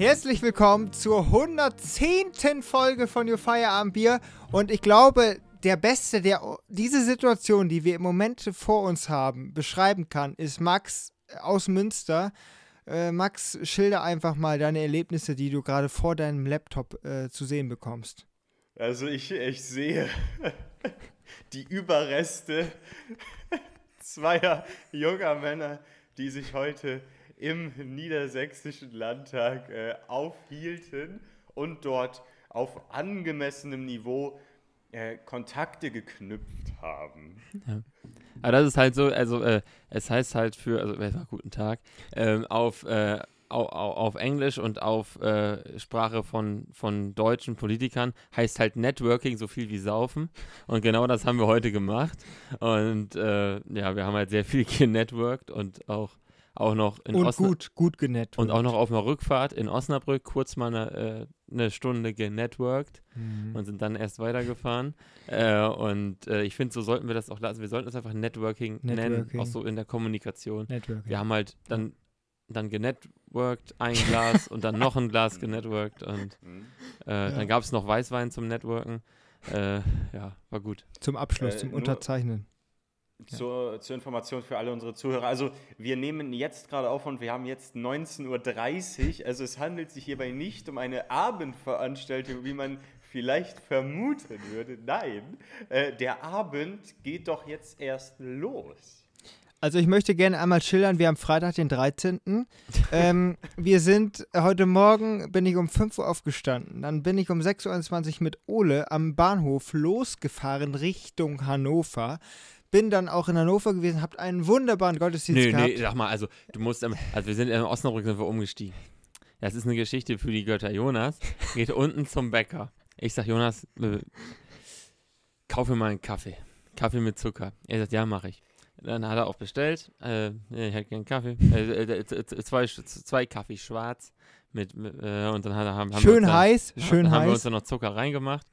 Herzlich willkommen zur 110. Folge von Your Feierabend Bier. Und ich glaube, der Beste, der diese Situation, die wir im Moment vor uns haben, beschreiben kann, ist Max aus Münster. Äh, Max, schilder einfach mal deine Erlebnisse, die du gerade vor deinem Laptop äh, zu sehen bekommst. Also ich, ich sehe die Überreste zweier junger Männer, die sich heute im niedersächsischen Landtag äh, aufhielten und dort auf angemessenem Niveau äh, Kontakte geknüpft haben. Ja. Aber das ist halt so, also äh, es heißt halt für, also äh, guten Tag, ähm, auf, äh, auf, auf, Englisch und auf äh, Sprache von, von deutschen Politikern heißt halt Networking so viel wie Saufen. Und genau das haben wir heute gemacht. Und äh, ja, wir haben halt sehr viel genetworked und auch auch noch in und Osna gut, gut genetworked. Und auch noch auf einer Rückfahrt in Osnabrück kurz mal eine, äh, eine Stunde genetworked mhm. und sind dann erst weitergefahren. Äh, und äh, ich finde, so sollten wir das auch lassen. Wir sollten es einfach Networking, Networking, nennen, auch so in der Kommunikation. Networking. Wir haben halt dann, dann genetworked, ein Glas und dann noch ein Glas genetworked und mhm. äh, ja. dann gab es noch Weißwein zum Networken. Äh, ja, war gut. Zum Abschluss, äh, zum Unterzeichnen zur, zur, Information für alle unsere Zuhörer. Also wir nehmen jetzt gerade auf und wir haben jetzt 19.30 Uhr. Also es handelt sich hierbei nicht um eine Abendveranstaltung, wie man vielleicht vermuten würde. Nein, äh, der Abend geht doch jetzt erst los. Also ich möchte gerne einmal schildern, wir haben Freitag den 13. ähm, wir sind, heute Morgen bin ich um 5 Uhr aufgestanden. Dann bin ich um 6.21 Uhr mit Ole am Bahnhof losgefahren Richtung Hannover bin dann auch in Hannover gewesen, habt einen wunderbaren Gottesdienst nee, gehabt. Nee, sag mal, also du musst, also wir sind in Osnabrück sind wir umgestiegen. Das ist eine Geschichte für die Götter. Jonas geht unten zum Bäcker. Ich sag, Jonas, äh, kauf mir mal einen Kaffee. Kaffee mit Zucker. Er sagt, ja, mache ich. Dann hat er auch bestellt. Äh, ich hätte gerne Kaffee. Äh, äh, äh, zwei, zwei Kaffee schwarz. Mit, äh, und dann hat er, haben, schön haben heiß, dann, schön dann heiß. haben wir uns dann noch Zucker reingemacht.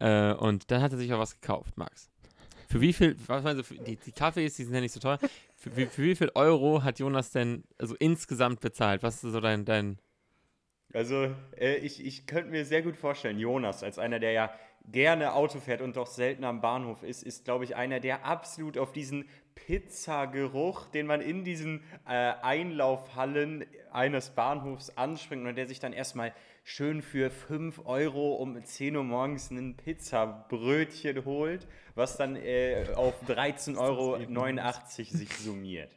Äh, und dann hat er sich auch was gekauft, Max. Für wie viel, was meinst du, die, die Kaffees, die sind ja nicht so teuer. Für, für, für, wie viel Euro hat Jonas denn also insgesamt bezahlt? Was ist so dein. dein also, äh, ich, ich könnte mir sehr gut vorstellen, Jonas, als einer, der ja gerne Auto fährt und doch selten am Bahnhof ist, ist, glaube ich, einer, der absolut auf diesen Pizzageruch, den man in diesen äh, Einlaufhallen eines Bahnhofs anspringt und der sich dann erstmal schön für 5 Euro um 10 Uhr morgens ein Pizzabrötchen holt, was dann äh, auf 13,89 Euro sich summiert.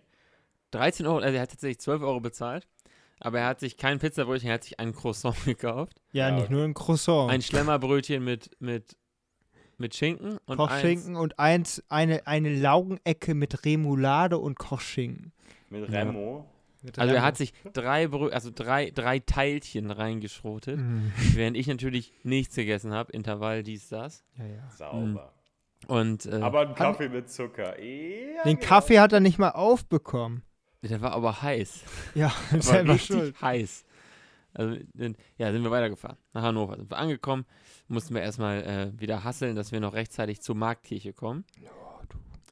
13 Euro, also er hat tatsächlich 12 Euro bezahlt, aber er hat sich kein Pizzabrötchen, er hat sich ein Croissant gekauft. Ja, ja. nicht nur ein Croissant. Ein Schlemmerbrötchen mit, mit, mit Schinken und Kochschinken eins, und eins, eine, eine Laugenecke mit Remoulade und Kochschinken. Mit Remo. Ja. Also er hat sich drei, also drei, drei Teilchen reingeschrotet, mm. während ich natürlich nichts gegessen habe. Intervall, dies, das. Ja, ja. Sauber. Und, äh, aber ein Kaffee mit Zucker. Ja, den genau. Kaffee hat er nicht mal aufbekommen. Der war aber heiß. Ja, selber richtig schuld. heiß. Also, ja, sind wir weitergefahren. Nach Hannover sind wir angekommen. Mussten wir erstmal äh, wieder hasseln, dass wir noch rechtzeitig zur Marktkirche kommen.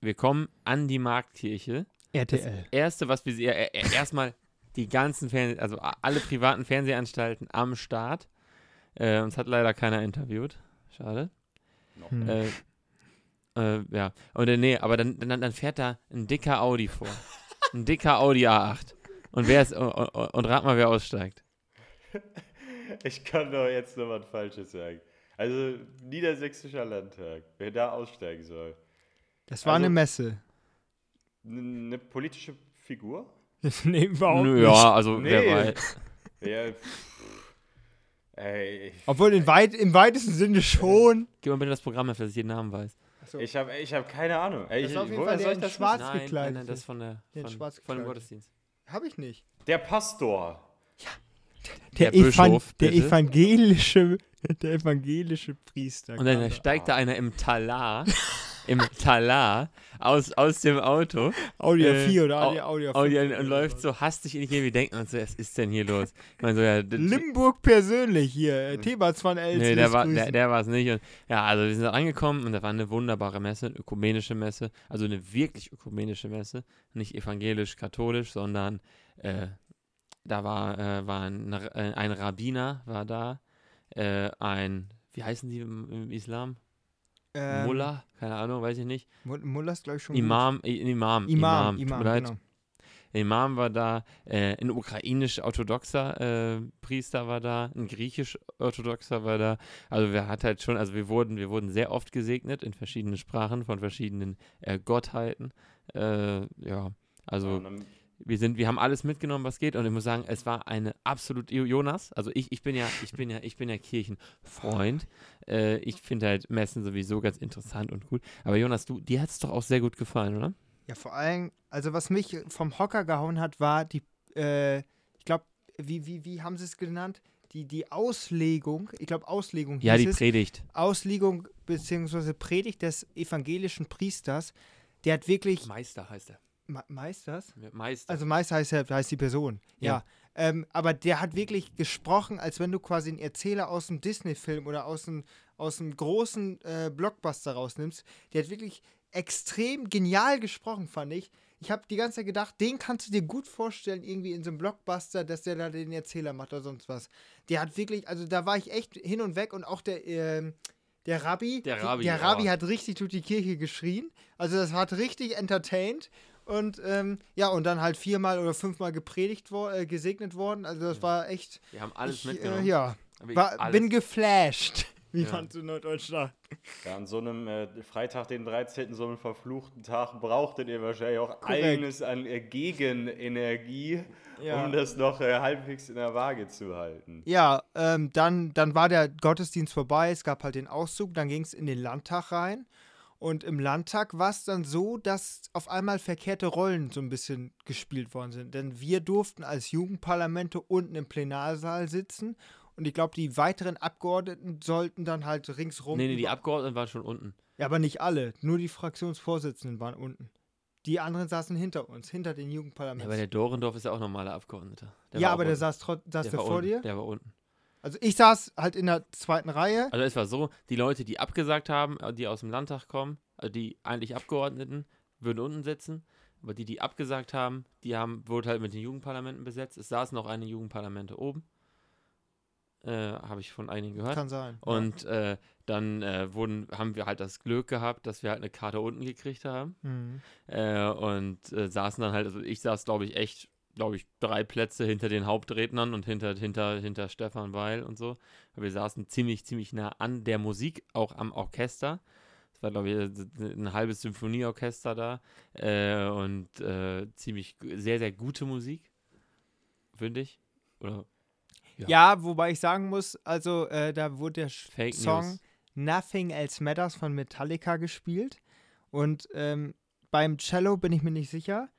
Wir kommen an die Marktkirche. RTL. Das erste, was wir sehen, äh, äh, erstmal die ganzen Fernseh, also alle privaten Fernsehanstalten am Start. Äh, uns hat leider keiner interviewt. Schade. Hm. Äh, äh, ja. Und äh, nee, aber dann, dann, dann fährt da ein dicker Audi vor. ein dicker Audi A8. Und wer ist, und, und rat mal, wer aussteigt. Ich kann doch jetzt noch was Falsches sagen. Also, Niedersächsischer Landtag, wer da aussteigen soll. Das war also, eine Messe eine politische Figur? nee, überhaupt nicht. Ja, also nee. wer weiß. Ja, ey. Obwohl in weit, im weitesten Sinne schon. Gib mal bitte das Programm, dass ich jeden Namen weiß. So. Ich habe ich hab keine Ahnung. Ey, das ist auf jeden Fall der in schwarz nein, gekleidet. Nein, nein, das ist von, der, von, von dem Gottesdienst. Habe ich nicht. Der Pastor. Ja. Der, der, Bischof, der evangelische, der evangelische Priester. Und dann steigt da einer im Talar im Talar aus, aus dem Auto. Audi äh, 4 oder Audi, Audi, Audi und, und läuft so hastig in die Gegend. Wir denken uns so, was ist denn hier los? Ich meine so, ja, Limburg persönlich hier, äh, Thebatsmann LC. Nee, der war, der, der es nicht. Und, ja, also wir sind angekommen und da war eine wunderbare Messe, eine ökumenische Messe, also eine wirklich ökumenische Messe, nicht evangelisch-katholisch, sondern äh, da war, äh, war ein, äh, ein Rabbiner, war da, äh, ein, wie heißen die im, im Islam? Ähm, Mullah? Keine Ahnung, weiß ich nicht. Mul- Mullah ist, glaube ich, schon Imam, äh, Imam. Imam, tut Imam, mir leid. genau. Imam war da, äh, ein ukrainisch-orthodoxer äh, Priester war da, ein griechisch-orthodoxer war da. Also wir hat halt schon, also wir wurden, wir wurden sehr oft gesegnet in verschiedenen Sprachen von verschiedenen äh, Gottheiten. Äh, ja, also dann- wir sind, wir haben alles mitgenommen, was geht, und ich muss sagen, es war eine absolut Jonas. Also ich, ich bin ja, ich bin ja, ich bin ja Kirchenfreund. Äh, ich finde halt Messen sowieso ganz interessant und gut. Aber Jonas, du, dir hat es doch auch sehr gut gefallen, oder? Ja, vor allem, also was mich vom Hocker gehauen hat, war die, äh, ich glaube, wie, wie, wie haben sie es genannt? Die, die Auslegung, ich glaube Auslegung Ja, die es. Predigt. Auslegung bzw. Predigt des evangelischen Priesters. Der hat wirklich, Meister heißt er. Me Meisters? Meister. Also Meister heißt, ja, heißt die Person, ja. Ja. Ähm, aber der hat wirklich gesprochen, als wenn du quasi einen Erzähler aus einem Disney-Film oder aus einem, aus einem großen äh, Blockbuster rausnimmst. Der hat wirklich extrem genial gesprochen, fand ich. Ich habe die ganze Zeit gedacht, den kannst du dir gut vorstellen, irgendwie in so einem Blockbuster, dass der da den Erzähler macht oder sonst was. Der hat wirklich, also da war ich echt hin und weg und auch der, ähm, der Rabbi, Der Rabbi, der Rabbi ja. hat richtig durch die Kirche geschrien. Also das hat richtig entertained. Und ähm, ja, und dann halt viermal oder fünfmal gepredigt wo äh, gesegnet worden. Also das war echt. wir haben alles ich, mitgenommen. Äh, ja, war, alles. bin geflasht, wie Ja. man zu Norddeutsch sagt. Ja, an so einem äh, Freitag, den 13., so einem verfluchten Tag, brauchtet ihr wahrscheinlich auch Korrekt. einiges an äh, Gegenenergie, Ja. um das noch äh, halbwegs in der Waage zu halten. Ja, ähm, dann, dann war der Gottesdienst vorbei, es gab halt den Auszug, dann ging es in den Landtag rein. Und im Landtag war es dann so, dass auf einmal verkehrte Rollen so ein bisschen gespielt worden sind. Denn wir durften als Jugendparlamente unten im Plenarsaal sitzen. Und ich glaube, die weiteren Abgeordneten sollten dann halt ringsrum. Nee, nee, die Abgeordneten waren schon unten. Ja, aber nicht alle. Nur die Fraktionsvorsitzenden waren unten. Die anderen saßen hinter uns, hinter den Ja, Jugendparlamenten. aber der Dorendorf ist ja auch normaler Abgeordneter. Der ja, aber der saß, saß der der vor unten. dir. Der war unten. Also ich saß halt in der zweiten Reihe. Also es war so, die Leute, die abgesagt haben, äh, die aus dem Landtag kommen, also die eigentlich Abgeordneten, würden unten sitzen. Aber die, die abgesagt haben, die haben, wurde halt mit den Jugendparlamenten besetzt. Es saßen auch einige Jugendparlamente oben. Äh, Habe ich von einigen gehört. Kann sein. Und äh, dann äh, wurden, haben wir halt das Glück gehabt, dass wir halt eine Karte unten gekriegt haben. ja. Mhm. Äh, und saßen dann halt, also ich saß, glaube ich, echt, glaube ich, drei Plätze hinter den Hauptrednern und hinter, hinter, hinter Stefan Weil und so. Wir saßen ziemlich, ziemlich nah an der Musik, auch am Orchester. Es war, glaube ich, ein halbes Symphonieorchester da. Äh, und äh, ziemlich, sehr, sehr gute Musik, finde ich. Oder Ja. Ja. wobei ich sagen muss, also äh, da wurde der Fake Song News. Nothing Else Matters von Metallica gespielt. Und ähm, beim Cello bin ich mir nicht sicher,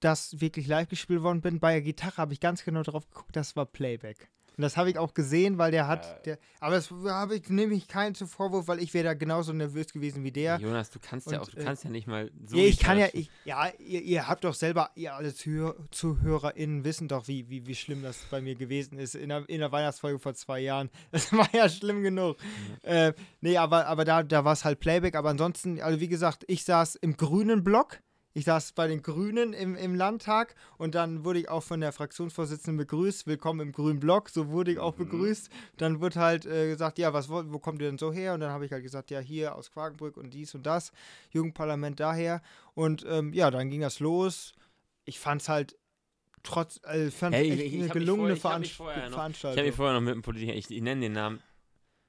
das wirklich live gespielt worden bin. Bei der Gitarre habe ich ganz genau drauf geguckt, das war Playback. Und das habe ich auch gesehen, weil der hat, Ja. der, aber das habe ich nehme ich keinen zu Vorwurf, weil ich wäre da genauso nervös gewesen wie der. Jonas, du kannst ja Und, auch, du äh, kannst ja nicht mal so. ja, ich kann ja, ich, ja, ihr, ihr habt doch selber, ihr alle Zuhör, ZuhörerInnen wissen doch, wie, wie, wie schlimm das bei mir gewesen ist in der, in der Weihnachtsfolge vor zwei Jahren. Das war ja schlimm genug. Äh, nee, aber, aber da, da war es halt Playback. Aber ansonsten, also wie gesagt, ich saß im grünen Block. Ich saß bei den Grünen im, im Landtag und dann wurde ich auch von der Fraktionsvorsitzenden begrüßt. Willkommen im grünen Block, so wurde ich auch Mhm. begrüßt. Dann wird halt äh, gesagt, ja, was, wo, wo kommt ihr denn so her? Und dann habe ich halt gesagt, ja, hier aus Quakenbrück und dies und das. Jugendparlament daher. Und ähm, ja, dann ging das los. Ich fand es halt trotz, also ich fand Hey, echt ich- ich eine hab gelungene vorher- ich hab Veranst vorher noch- Ich habe Veranstaltung. mich vorher noch mit einem Politiker, ich, ich nenne den Namen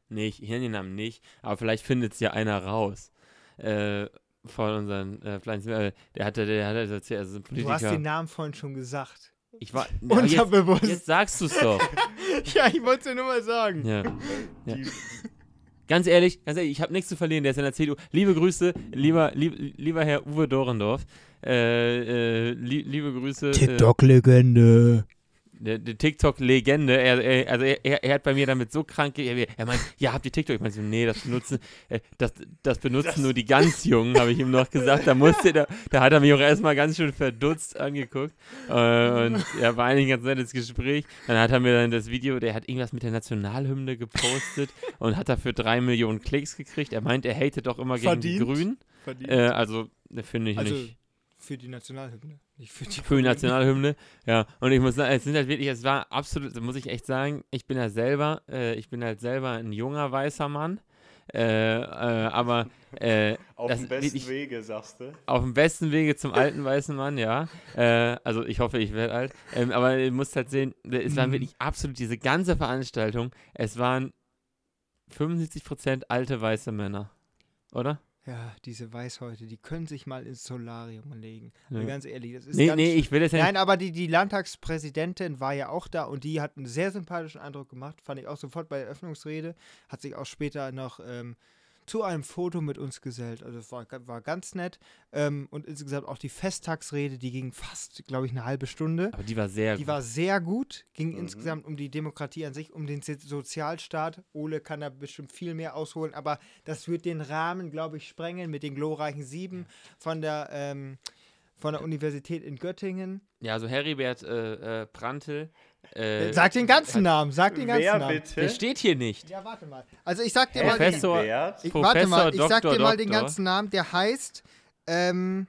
nicht, ich nenne den Namen nicht, aber vielleicht findet es ja einer raus. Äh, von unseren, äh, vielleicht, äh, der hatte, der hatte erzählt, also ein du hast Politiker. den Namen vorhin schon gesagt. ich war, aber jetzt, Unterbewusst. jetzt sagst du es doch. ja, ich wollte es dir nur mal sagen. Ja. Ja. Ganz ehrlich, ganz ehrlich, ich habe nichts zu verlieren, der ist in der CDU. Liebe Grüße, lieber, lieb, lieber Herr Uwe Dorendorf. Äh, äh, lie- liebe Grüße. Äh, TikTok-Legende. Der TikTok-Legende, er, er, also er, er, er hat bei mir damit so krank, er, er meint, ja, habt ihr TikTok? Ich meinte so, nee, das benutzen, äh, das, das benutzen Das- nur die ganz Jungen, habe ich ihm noch gesagt. Da musste, da, da hat er mich auch erstmal ganz schön verdutzt angeguckt. Äh, und ja, war eigentlich ein ganz nettes Gespräch. Dann hat er mir dann das Video, der hat irgendwas mit der Nationalhymne gepostet und hat dafür drei Millionen Klicks gekriegt. Er meint, er hatet doch immer gegen die Verdient. Grünen. Verdient. Äh, also, ne, finde ich Also- nicht. Für die Nationalhymne. Für die, für die Nationalhymne. Ja, und ich muss sagen, es sind halt wirklich, es war absolut, muss ich echt sagen, ich bin ja selber, äh, ich bin halt selber ein junger weißer Mann. Äh, äh, aber äh, Auf dem besten wirklich- Wege, sagst du. auf dem besten Wege zum alten weißen Mann, ja. Äh, also ich hoffe, ich werde alt. Ähm, aber ihr müsst halt sehen, es waren Mhm. wirklich absolut diese ganze Veranstaltung, es waren 75% alte weiße Männer. Oder? Ja, diese Weißhäute, die können sich mal ins Solarium legen. Ja. Aber Ganz ehrlich, das ist Nee, ganz nee, ich will das ja nicht. Nein, aber die, die Landtagspräsidentin war ja auch da und die hat einen sehr sympathischen Eindruck gemacht. Fand ich auch sofort bei der Eröffnungsrede. Hat sich auch später noch ähm, zu einem Foto mit uns gesellt. Also es war, war ganz nett. Ähm, und insgesamt auch die Festtagsrede, die ging fast, glaube ich, eine halbe Stunde. Aber die war sehr Die war sehr gut, ging Mhm. insgesamt um die Demokratie an sich, um den Sozialstaat. Ole kann da bestimmt viel mehr ausholen, aber das wird den Rahmen, glaube ich, sprengen mit den glorreichen Sieben von der, ähm, von der Universität in Göttingen. Ja, also Heribert äh, äh, Prantl. Äh, sag den ganzen Namen, sag den ganzen Wer Namen. bitte? der steht hier nicht. Ja, warte mal. Also ich sag dir mal, den, Professor- Heribert? ich, Professor, warte mal, ich sag Doktor, dir mal den ganzen Namen. Der heißt, ähm,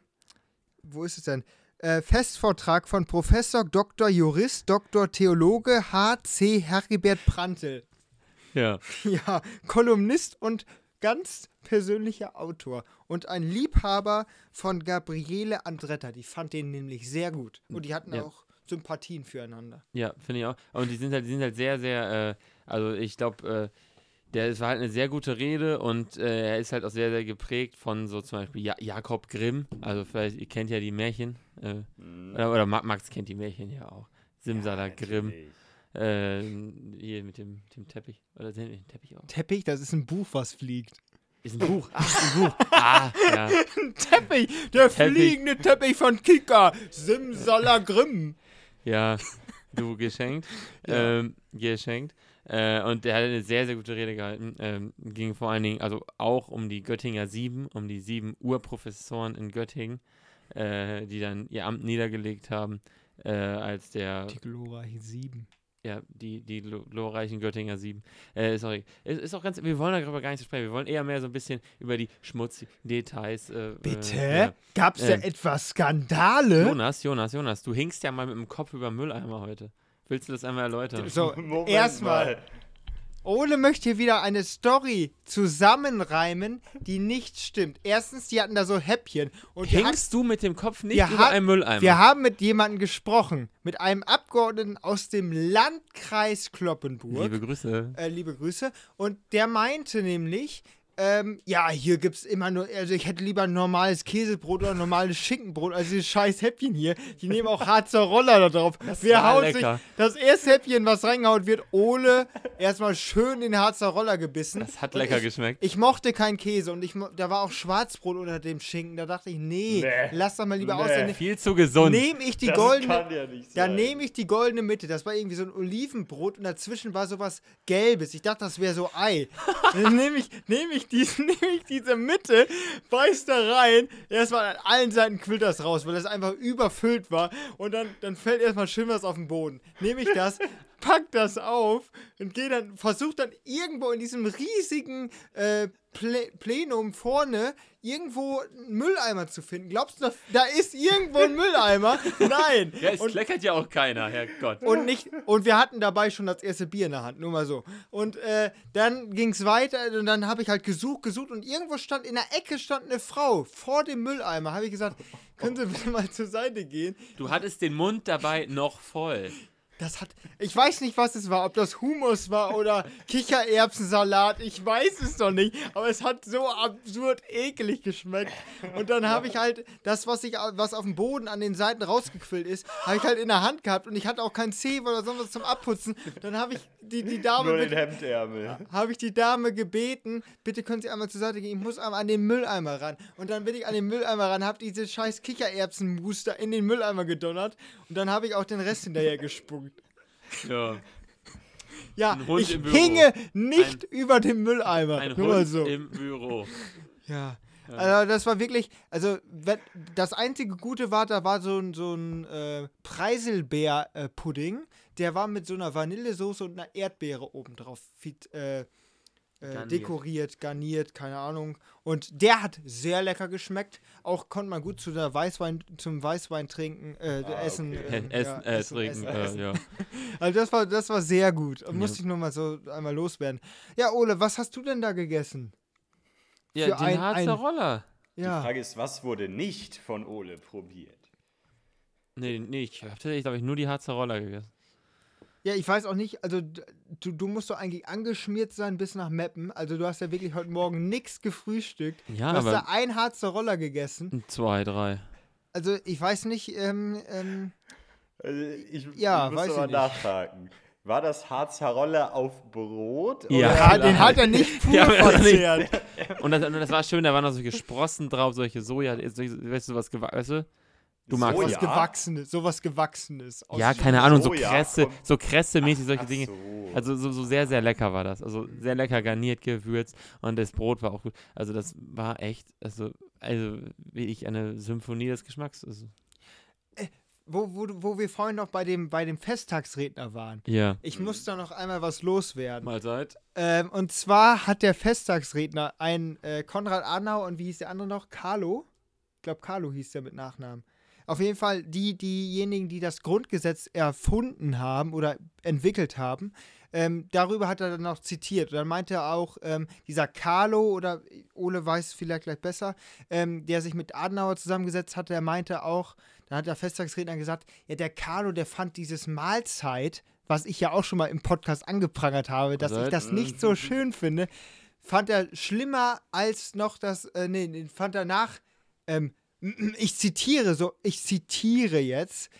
wo ist es denn? Äh, Festvortrag von Professor Dr. Jurist, Dr. Theologe H.C. Heribert Prantl. Ja. Ja, Kolumnist und ganz persönlicher Autor und ein Liebhaber von Gabriele Andretta. Die fand den nämlich sehr gut. Und die hatten Ja. auch Sympathien füreinander. Ja, finde ich auch. Und die sind halt, die sind halt sehr, sehr, äh, also ich glaube, äh, der es war halt eine sehr gute Rede und äh, er ist halt auch sehr, sehr geprägt von so zum Beispiel ja Jakob Grimm. Also vielleicht, ihr kennt ja die Märchen. Äh, Mhm. oder, oder Ma- Max kennt die Märchen ja auch. Simsala Grimm. Natürlich. Äh, hier mit dem, dem Teppich. Oder den, den Teppich auch. Teppich, das ist ein Buch, was fliegt. Ist ein Buch. Ach, ein Buch. Ah, ja. Teppich, der Teppich. fliegende Teppich von Kika, Simsalagrim. Ja, du geschenkt. Ja. Ähm, geschenkt. Äh, und der hat eine sehr, sehr gute Rede gehalten. Ähm, ging vor allen Dingen, also auch um die Göttinger Sieben, um die sieben Urprofessoren in Göttingen, äh, die dann ihr Amt niedergelegt haben, äh, als der, Die glorreichen Sieben. Ja, die, die glo- glorreichen Göttinger Sieben. Äh, ist, auch, ist, ist auch ganz, wir wollen darüber gar nicht so sprechen, wir wollen eher mehr so ein bisschen über die schmutzigen Details. Äh, Bitte? Äh, ja. Gab's da Ähm. etwa Skandale? Jonas, Jonas, Jonas, du hinkst ja mal mit dem Kopf über Mülleimer heute. Willst du das einmal erläutern? So, erstmal. Ole möchte hier wieder eine Story zusammenreimen, die nicht stimmt. Erstens, die hatten da so Häppchen. Und Hinkst du mit dem Kopf nicht über hat- einen Mülleimer? wir haben mit jemandem gesprochen. Mit einem Abgeordneten aus dem Landkreis Kloppenburg. Liebe Grüße. äh, liebe Grüße. Und der meinte nämlich, ähm, ja, hier gibt's immer nur, also ich hätte lieber ein normales Käsebrot oder ein normales Schinkenbrot als dieses scheiß Häppchen hier. Die nehmen auch Harzer Roller da drauf. Wer war haut lecker. sich das erste Häppchen, was reingehaut wird, Ole erstmal schön den Harzer Roller gebissen. Das hat lecker ich, geschmeckt. Ich mochte keinen Käse und ich, da war auch Schwarzbrot unter dem Schinken. Da dachte ich, nee, Nee. lass doch mal lieber Nee. aus. Dann Viel zu gesund. nehme ich die das goldene, kann ja nicht da sein. nehme ich die goldene Mitte. Das war irgendwie so ein Olivenbrot und dazwischen war sowas Gelbes. Ich dachte, das wäre so Ei. Dann nehme ich, nehm ich, diesen- nehm ich diese Mitte, beiß da rein. Erstmal an allen Seiten quillt das raus, weil das einfach überfüllt war. Und dann, dann fällt erstmal schön was auf den Boden. Nehme ich das, pack das auf und gehe dann, versuch dann irgendwo in diesem riesigen äh, Plenum vorne irgendwo einen Mülleimer zu finden. Glaubst du, da, da ist irgendwo ein Mülleimer? Nein. Ja, es und, kleckert ja auch keiner, Herrgott. und nicht und wir hatten dabei schon das erste Bier in der Hand, nur mal so. Und äh, dann ging es weiter und dann habe ich halt gesucht, gesucht und irgendwo stand in der Ecke stand eine Frau vor dem Mülleimer. Habe ich gesagt, können Sie bitte mal zur Seite gehen? Du hattest den Mund dabei noch voll. Das hat, ich weiß nicht, was es war, ob das Humus war oder Kichererbsensalat, ich weiß es doch nicht, aber es hat so absurd ekelig geschmeckt. Und dann habe ich halt das, was ich, was auf dem Boden an den Seiten rausgequillt ist, habe ich halt in der Hand gehabt und ich hatte auch kein Zeh oder sonst was zum Abputzen. Dann habe ich die, die Dame Nur den Hemdärmel. habe ich die Dame gebeten, bitte können Sie einmal zur Seite gehen, ich muss einmal an den Mülleimer ran. Und dann bin ich an den Mülleimer ran, habe diese scheiß Kichererbsenmus da in den Mülleimer gedonnert und dann habe ich auch den Rest hinterher gespuckt. Ja. Ja, Ein ich hinge nicht über dem Mülleimer. Ein Nur mal Hund so. im Büro. Ja. Also das war wirklich, also das einzige Gute war, da war so ein, so ein äh, Preiselbeer-Pudding, der war mit so einer Vanillesoße und einer Erdbeere obendrauf äh, äh, Garniert. dekoriert, garniert, keine Ahnung. Und der hat sehr lecker geschmeckt. Auch konnte man gut zu der Weißwein, zum Weißwein trinken, äh, Ah, essen. okay. ähm, Essen, ja, äh, essen, trinken, essen, essen. äh, ja. Also das war, das war sehr gut. Ja. Musste ich nur mal so einmal loswerden. Ja, Ole, was hast du denn da gegessen? Ja, Für den ein- Harzer ein- Roller. Die Ja. Frage ist, was wurde nicht von Ole probiert? Nee, nee, ich habe tatsächlich, glaube ich, nur die Harzer Roller gegessen. Ja, ich weiß auch nicht, also du, du musst doch eigentlich angeschmiert sein bis nach Meppen. Also du hast ja wirklich heute Morgen nichts gefrühstückt. Ja, du hast da aber ein Harzer Roller gegessen. zwei, drei. Also ich weiß nicht, ähm, ähm, Also ich, Ja, ich muss weiß aber ich nicht. War das Harzer Rolle auf Brot? Ja. ja, den hat er nicht pur Ja, aber das nicht- verzehrt. Und das, und das war schön, da waren noch solche Sprossen drauf, solche Soja, weißt du, was weißt du? Du magst Soja? Was Gewachsenes, sowas Gewachsenes. Ja, keine Ahnung, so Kresse, so Kresse-mäßig, solche Dinge. so. Also so, so sehr, sehr lecker war das. Also sehr lecker garniert, gewürzt und das Brot war auch gut. Also das war echt, also, also wie ich eine Symphonie des Geschmacks. Also, Wo, wo, wo wir vorhin noch bei dem, bei dem Festtagsredner waren. ja. Ich muss da noch einmal was loswerden. Mahlzeit. Ähm, und zwar hat der Festtagsredner ein äh, Konrad Adenauer und wie hieß der andere noch? Carlo? Ich glaube, Carlo hieß der mit Nachnamen. Auf jeden Fall die, diejenigen, die das Grundgesetz erfunden haben oder entwickelt haben, ähm, darüber hat er dann noch zitiert. Und dann meinte er auch, ähm, dieser Carlo oder Ole weiß es vielleicht gleich besser, ähm, der sich mit Adenauer zusammengesetzt hatte, der meinte auch, da hat der Festtagsredner gesagt, ja, der Carlo, der fand dieses Mahlzeit, was ich ja auch schon mal im Podcast angeprangert habe, dass ich das nicht so schön finde, fand er schlimmer als noch das, äh, nee, nee, fand er nach, ähm, ich zitiere so, ich zitiere jetzt,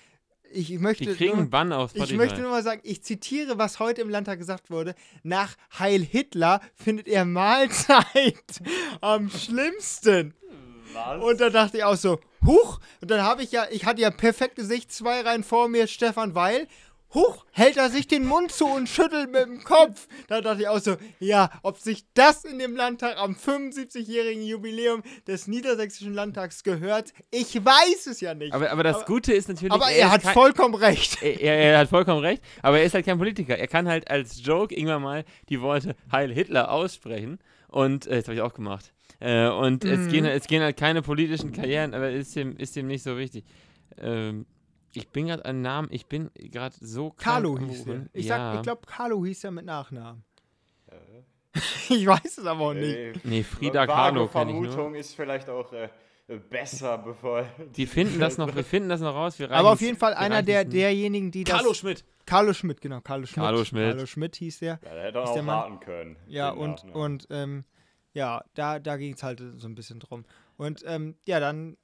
ich möchte Die kriegen Bann auf ich möchte nur mal sagen, ich zitiere, was heute im Landtag gesagt wurde. Nach Heil Hitler findet er Mahlzeit am schlimmsten. Was? Und da dachte ich auch so, huch. Und dann habe ich ja, ich hatte ja perfekte Sicht, zwei Reihen vor mir, Stefan Weil. Huch, hält er sich den Mund zu und schüttelt mit dem Kopf. Da dachte ich auch so, ja, ob sich das in dem Landtag am 75-jährigen Jubiläum des Niedersächsischen Landtags gehört, ich weiß es ja nicht. aber, aber das aber- Gute ist natürlich. Aber er ist hat kein- vollkommen recht. er, er, er hat vollkommen recht, aber er ist halt kein Politiker. Er kann halt als Joke irgendwann mal die Worte Heil Hitler aussprechen. Und äh, das habe ich auch gemacht. Äh, und es, Mhm. gehen, es gehen halt keine politischen Karrieren, aber ist ihm, ist ihm nicht so wichtig. Ähm, ich bin gerade ein Namen, ich bin gerade so krank Carlo hieß der. Ich, ja. sag, ich glaube, Carlo hieß er mit Nachnamen. ich weiß es aber auch nicht. Äh, Nee, Frieda Kahlo kenne ich Vermutung nur. ist vielleicht auch äh, besser, bevor. Die finden das noch, wir finden das noch raus. Wir Aber auf jeden Fall einer der, derjenigen, die das... Carlo Schmidt. Carlo Schmidt, genau. Carlo Schmidt. Carlo Schmidt. Carlo Schmidt hieß der. Ja, da hätte er auch der warten können. Ja, und, Nachnamen. und ähm, ja, da, da ging es halt so ein bisschen drum. Und ähm, ja, dann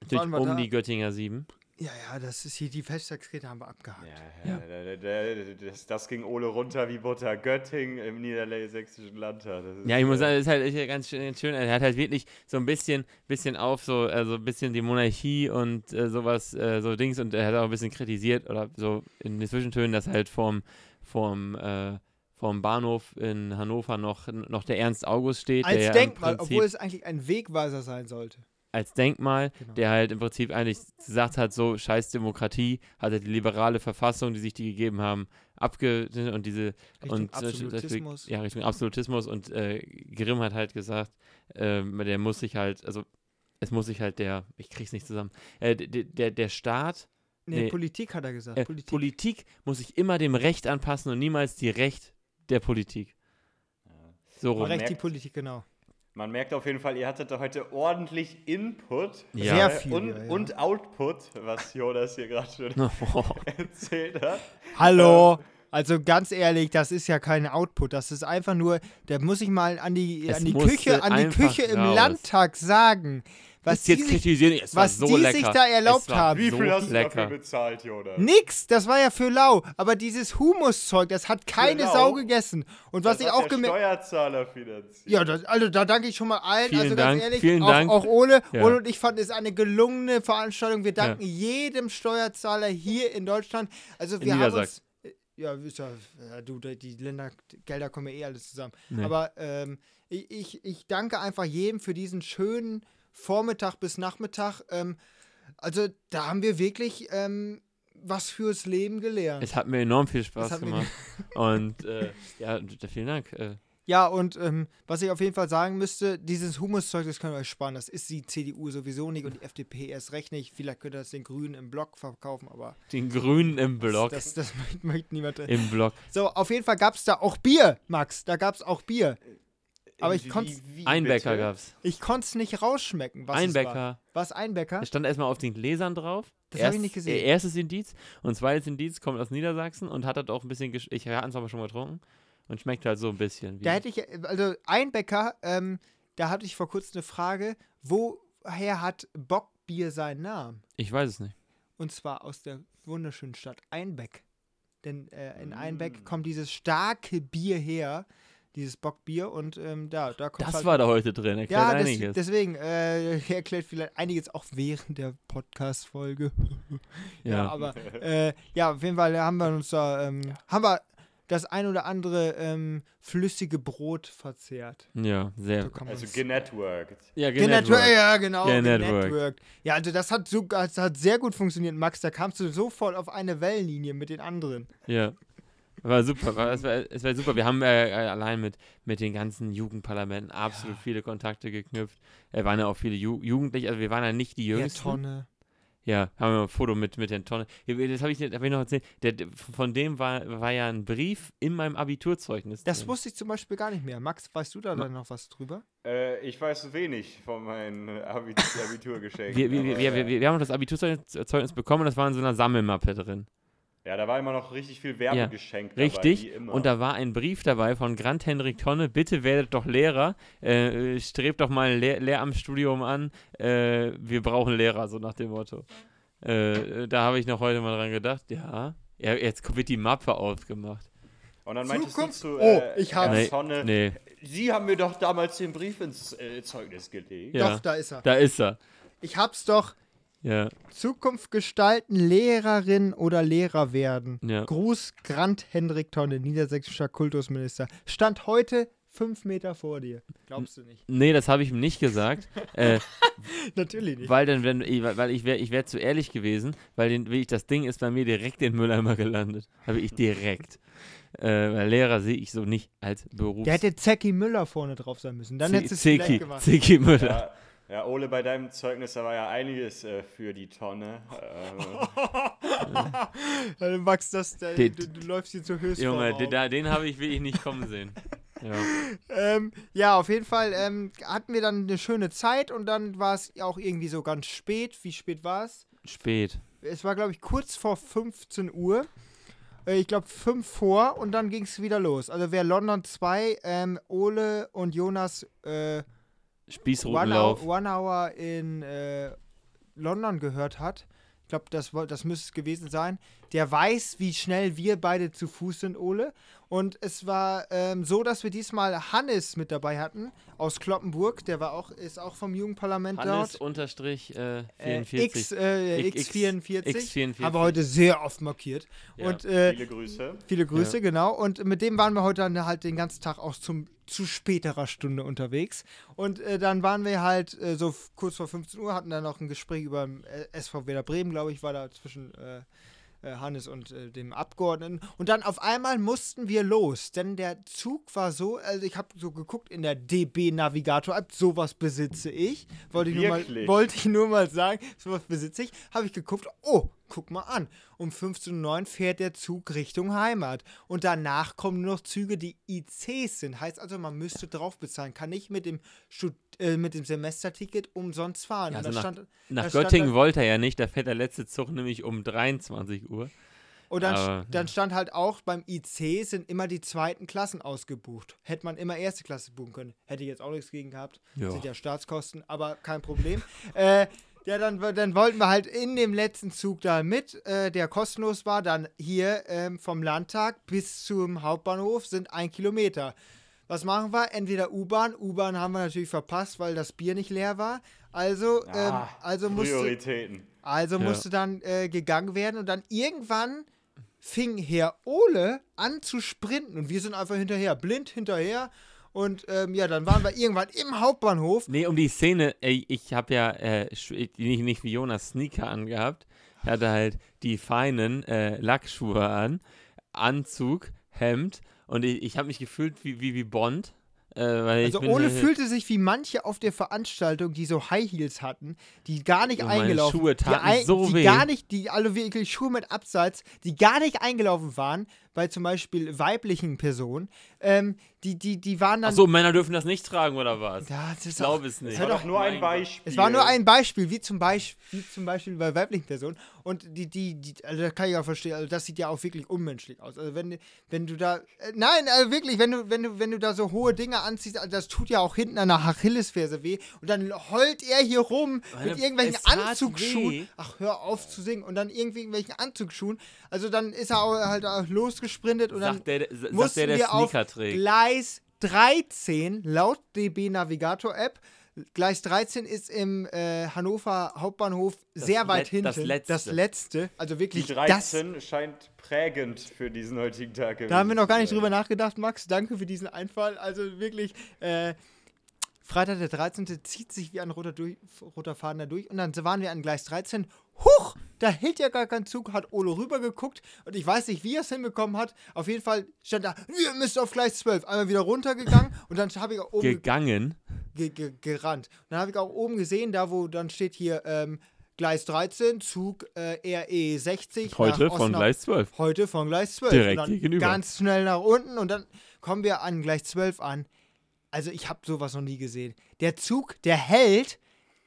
Natürlich um da. die Göttinger 7. Ja, ja, das ist hier, die Festtagsrede haben wir abgehakt. Ja, ja. Da, das, das ging Ole runter wie Butter. Göttingen im niedersächsischen Landtag. Das ist, Ja, ich muss sagen, das ist halt ist ja ganz schön, ganz schön. Er hat halt wirklich so ein bisschen, bisschen auf, so, also ein bisschen die Monarchie und äh, sowas, äh, so Dings und er hat auch ein bisschen kritisiert oder so in den Zwischentönen, dass halt vom, vom, äh, vom Bahnhof in Hannover noch, noch der Ernst August steht. Als der ja im Denkmal, Prinzip- obwohl es eigentlich ein Wegweiser sein sollte. Als Denkmal, Genau. der halt im Prinzip eigentlich gesagt hat, so scheiß Demokratie, hat er die liberale Verfassung, die sich die gegeben haben, abge und diese Richtung und äh, Absolutismus. ja Richtung Absolutismus und äh, Grimm hat halt gesagt, ähm, der muss sich halt, also es muss sich halt der, ich krieg's nicht zusammen, äh, der, der, der Staat, Nee, Nee. Politik hat er gesagt. äh, Politik. Politik. muss sich immer dem Recht anpassen und niemals die Recht der Politik. So War rum. recht die Politik, genau. Man merkt auf jeden Fall, ihr hattet da heute ordentlich Input Ja. Sehr äh, viel, und, ja, ja. und Output, was Jonas hier gerade schon erzählt hat. Hallo! Also ganz ehrlich, das ist ja kein Output, das ist einfach nur, da muss ich mal an die, Es an die Küche, an die Küche im raus. Landtag sagen, was die sich, was so die sich da erlaubt haben. Wie so viel hast du lecker. dafür bezahlt, Jonas? Nix, das war ja für lau. Aber dieses Humuszeug, das hat keine lau? Sau gegessen. Und was das ich hat auch der gemerkt Steuerzahler finanziert. Ja, das, also da danke ich schon mal allen. Vielen also ganz Dank, ehrlich, vielen auch, Dank. auch Ole. Ja. Ole und ich fanden es eine gelungene Veranstaltung. Wir danken jedem Steuerzahler hier in Deutschland. Also wir haben uns. Ja, ist ja, ja, du, die Ländergelder kommen ja eh alles zusammen. Nee. Aber ähm, ich, ich, danke einfach jedem für diesen schönen Vormittag bis Nachmittag. Ähm, also da haben wir wirklich ähm, was fürs Leben gelernt. Es hat mir enorm viel Spaß gemacht. Und äh, ja, vielen Dank. Äh, Ja, und ähm, was ich auf jeden Fall sagen müsste, dieses Humuszeug, das können wir euch sparen. Das ist die CDU sowieso nicht und die FDP erst recht nicht. Vielleicht könnte das den Grünen im Block verkaufen, aber. Den Grünen im Block. Das, das, das möchte, niemand. Im Block. So, auf jeden Fall gab es da auch Bier, Max. Da gab es auch Bier. Aber ich Wie- konnte Einbäcker bitte? gab's. ich es nicht rausschmecken, was es war. Einbäcker. Was Einbäcker? Es stand erstmal auf den Gläsern drauf. Das hab ich nicht gesehen. äh, Erstes Indiz und zweites Indiz kommt aus Niedersachsen und hat halt auch ein bisschen, gesch- ich hatte es aber schon mal getrunken und schmeckt halt so ein bisschen. Wie Da hätte ich, also Einbäcker, ähm, da hatte ich vor kurzem eine Frage, woher hat Bockbier seinen Namen? ich weiß es nicht. Und zwar aus der wunderschönen Stadt Einbeck. Denn äh, in Mm. Einbeck kommt dieses starke Bier her, dieses Bockbier und ähm, da, da kommt Das halt war da heute drin, erklärt ja, des, einiges. deswegen äh, erklärt vielleicht einiges auch während der Podcast-Folge. Ja, ja. aber äh, ja, auf jeden Fall haben wir uns da, ähm, haben wir das ein oder andere ähm, flüssige Brot verzehrt. ja, sehr. So Also genetworked. Ja, Genetwork, genetworked. ja, genau. Genetworked. Ja, also das hat, so, das hat sehr gut funktioniert, Max. Da kamst du sofort auf eine Wellenlinie mit den anderen. Ja. War super, war, es, war, es war super. Wir haben äh, äh, allein mit, mit den ganzen Jugendparlamenten absolut viele Kontakte geknüpft. Es waren ja auch viele Ju Jugendliche, also wir waren ja nicht die Der Jüngsten. Tonne. Ja, haben wir ein Foto mit, mit den Tonne. Das habe ich, hab ich noch erzählt. Der, von dem war, war ja ein Brief in meinem Abiturzeugnis. Das drin. wusste ich zum Beispiel gar nicht mehr. Max, weißt du da Ma- dann noch was drüber? Äh, ich weiß wenig von meinen Abit Abiturgeschenken. wir, wir, wir, aber, wir, äh, wir, wir haben das Abiturzeugnis Zeugnis bekommen und das war in so einer Sammelmappe drin. Ja, da war immer noch richtig viel Werbegeschenk dabei, Richtig. immer. Und da war ein Brief dabei von Grant Henrik Tonne. Bitte werdet doch Lehrer. Äh, äh, strebt doch mal ein Lehr Lehramtsstudium an. Äh, wir brauchen Lehrer, so nach dem Motto. Äh, äh, da habe ich noch heute mal dran gedacht. Ja. ja jetzt wird die Mappe aufgemacht. Und dann meintest Zukunft- du zu Oh, äh, ich hab's. Herrn Nee, Tonne, nee. Sie haben mir doch damals den Brief ins äh, Zeugnis gelegt. Ja. Doch, da ist er. Da ist er. Ich hab's doch. Ja. Zukunft gestalten, Lehrerin oder Lehrer werden. Ja. Gruß Grant Hendrik Tonne, niedersächsischer Kultusminister. Stand heute fünf Meter vor dir. Glaubst du nicht? Nee, das habe ich ihm nicht gesagt. äh, Natürlich nicht. weil dann, wenn, ich- weil ich wäre ich wär zu ehrlich gewesen, weil den, wie ich, das Ding ist bei mir direkt in den Mülleimer gelandet. Habe ich direkt. Äh, weil Lehrer sehe ich so nicht als Beruf. Der hätte Zecki Müller vorne drauf sein müssen. Dann hättest du es Zeki. Zeki Müller. Ja, ja, Ole, bei deinem Zeugnis, da war ja einiges äh, für die Tonne. Ähm, Äh, Max, das, da, Den- du, du läufst hier zu höchst Junge, den, da- den habe ich wirklich nicht kommen sehen. Ja. Ähm, ja, auf jeden Fall ähm, hatten wir dann eine schöne Zeit und dann war es auch irgendwie so ganz spät. Wie spät war es? Spät. Es war, glaube ich, kurz vor 15 Uhr. Äh, Ich glaube, 5 vor und dann ging es wieder los. Also wer London 2, ähm, Ole und Jonas äh, Spießrutenlauf. Hour, One Hour in äh, London gehört hat, ich glaube, das, das müsste es gewesen sein, der weiß, wie schnell wir beide zu Fuß sind, Ole. Und es war ähm, so, dass wir diesmal Hannes mit dabei hatten aus Kloppenburg. Der war auch, ist auch vom Jugendparlament Hannes dort. unterstrich äh, Äh, 44. X, äh, X- X44. X44. Haben wir heute sehr oft markiert. Ja, Und äh, viele Grüße. Viele Grüße, genau. Und mit dem waren wir heute dann halt den ganzen Tag auch zum, zu späterer Stunde unterwegs. Und äh, dann waren wir halt äh, so kurz vor 15 Uhr, hatten dann noch ein Gespräch über äh, SV Werder Bremen, glaube ich, war da zwischen äh, äh, Hannes und äh, dem Abgeordneten. Und dann auf einmal mussten wir los, denn der Zug war so, also ich habe so geguckt in der DB Navigator App, sowas besitze ich. Wollte ich, nur mal, wollte ich nur mal sagen, sowas besitze ich. Habe ich geguckt, oh, guck mal an. Um 15.09 Uhr fährt der Zug Richtung Heimat. Und danach kommen nur noch Züge, die ICs sind. Heißt also, man müsste drauf bezahlen. Kann nicht mit dem, Stud äh, mit dem Semesterticket umsonst fahren. Ja, also nach- stand, Nach Göttingen dann- wollte er ja nicht, da fährt der letzte Zug nämlich um 23 Uhr. Und dann, Aber, dann stand halt auch, beim IC sind immer die zweiten Klassen ausgebucht. Hätte man immer erste Klasse buchen können. Hätte ich jetzt auch nichts gegen gehabt. Ja. Sind ja Staatskosten, aber kein Problem. äh, ja, dann, dann wollten wir halt in dem letzten Zug da mit, äh, der kostenlos war, dann hier ähm, vom Landtag bis zum Hauptbahnhof sind ein Kilometer. Was machen wir? Entweder U-Bahn. U-Bahn haben wir natürlich verpasst, weil das Bier nicht leer war. Also, ähm, Ah, also musste. Prioritäten. Also Ja. musste dann äh, gegangen werden und dann irgendwann fing Herr Ole an zu sprinten und wir sind einfach hinterher, blind hinterher. Und ähm, ja, dann waren wir irgendwann im Hauptbahnhof. Nee, um die Szene, ey, ich habe ja äh, sch- nicht, nicht wie Jonas Sneaker angehabt. Er hatte halt die feinen äh, Lackschuhe an, Anzug, Hemd Und ich, ich habe mich gefühlt wie, wie, wie Bond. Äh, weil also Ole äh, fühlte sich wie manche auf der Veranstaltung, die so High Heels hatten, die gar nicht Oh, eingelaufen Schuhe die, taten ein, so die weh. gar nicht, die alle wirklich Schuhe mit Abseits, die gar nicht eingelaufen waren, bei zum Beispiel weiblichen Personen, ähm, die, die, die waren dann. Achso, Männer dürfen das nicht tragen, oder was? Ja, das ich glaube es nicht. Das war doch nur ein. Beispiel. Es war nur ein Beispiel, wie zum Beispiel, wie zum Beispiel bei weiblichen Personen. Und die, die, die, also das kann ich auch verstehen, also das sieht ja auch wirklich unmenschlich aus. Also wenn, wenn du da, äh, nein, also wirklich, wenn du, wenn du, wenn du da so hohe Dinge anziehst, also das tut ja auch hinten an der Achillesferse weh. Und dann heult er hier rum Meine- mit irgendwelchen es. Anzugsschuhen. Ach, hör auf zu singen. Und dann irgendwelchen Anzugsschuhen. Also dann ist er auch halt auch losgesprintet und dann Sagt der, sagt mussten der, der wir auf Sneaker trägt. Gleis 13 laut DB Navigator App. Gleis 13 ist im äh, Hannover Hauptbahnhof sehr Le- weit hinten. das letzte. Das letzte. Also Die wirklich das. 13 scheint prägend für diesen heutigen Tag gewesen Da haben wir noch gar nicht drüber nachgedacht, Max. Danke für diesen Einfall. Also wirklich, äh, Freitag der 13. zieht sich wie ein roter, durch, roter Faden da durch. Und dann waren wir an Gleis 13. Huch, da hält ja gar kein Zug, hat Olo rübergeguckt. Und ich weiß nicht, wie er es hinbekommen hat. Auf jeden Fall stand da, ihr müsst auf Gleis 12. Einmal wieder runtergegangen. Und dann habe ich auch oben ge Gegangen. ge ge gerannt. Und dann habe ich auch oben gesehen, da wo dann steht hier ähm, Gleis 13, Zug äh, RE 60. Heute von Gleis 12. Heute von Gleis 12. Direkt und dann gegenüber. Ganz schnell nach unten und dann kommen wir an Gleis 12 an. Also ich habe sowas noch nie gesehen. Der Zug, der hält,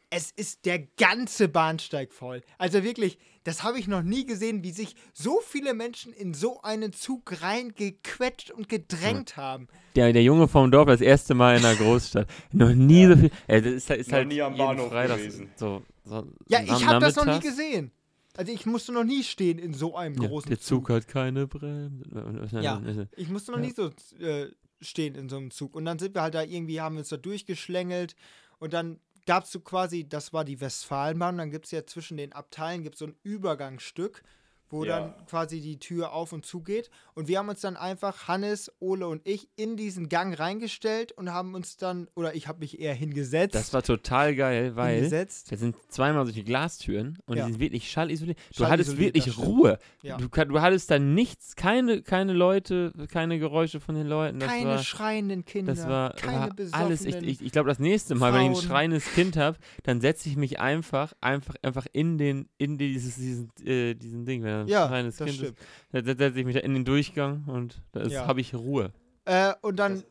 es ist der ganze Bahnsteig voll. Also wirklich, das habe ich noch nie gesehen, wie sich so viele Menschen in so einen Zug reingequetscht und gedrängt haben. Der, der Junge vom Dorf, das erste Mal in einer Großstadt. Noch nie so viel. Äh, das ist, ist Noch halt nie am Bahnhof Freitag gewesen. So, so Ja, ich habe das noch nie gesehen. Also ich musste noch nie stehen in so einem Ja, großen der Zug hat keine Bremse. Ja. Ich musste noch Ja. nie so äh, stehen in so einem Zug. Und dann sind wir halt da irgendwie, haben wir uns da durchgeschlängelt. Und dann gab es so quasi, das war die Westfalenbahn. Dann gibt es ja zwischen den Abteilen gibt's so ein Übergangsstück, wo Ja. dann quasi die Tür auf und zu geht. Und wir haben uns dann einfach, Hannes, Ole und ich, in diesen Gang reingestellt und haben uns dann, oder ich habe mich eher hingesetzt. Das war total geil, weil hingesetzt. da sind zweimal solche Glastüren und Ja. die sind wirklich schallisoliert. Du Schallisoliert, hattest wirklich das. Ruhe. Ja. Du, du hattest da nichts, keine, keine Leute, keine Geräusche von den Leuten. Das Keine war, schreienden Kinder, das war, keine war alles. Ich, ich, ich glaube, das nächste Mal, wenn ich ein Frauen. schreiendes Kind habe, dann setze ich mich einfach, einfach, einfach in den, in dieses, diesen, äh, diesen Ding. Wenn ja, schreiendes das Kind stimmt. ist, dann setze ich mich da in den Durchgang und da Ja. habe ich Ruhe. Äh, und dann, Das-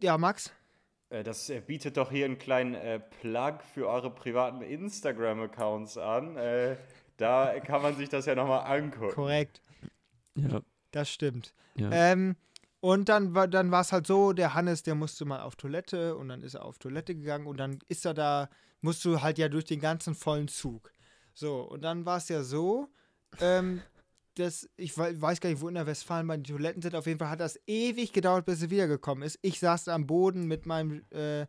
ja, Max? Äh, Das äh, bietet doch hier einen kleinen äh, Plug für eure privaten Instagram-Accounts an. Äh, da kann man sich das ja nochmal angucken. Korrekt. Ja, Das stimmt. ja. Ähm, und dann war dann es halt so, der Hannes, der musste mal auf Toilette und dann ist er auf Toilette gegangen und dann ist er da, musst du halt ja durch den ganzen vollen Zug. So, und dann war es ja so, ähm, dass, ich wei- weiß gar nicht, wo in der Westfalenbahn die Toiletten sind, auf jeden Fall hat das ewig gedauert, bis er wiedergekommen ist. Ich saß am Boden mit meinem, äh,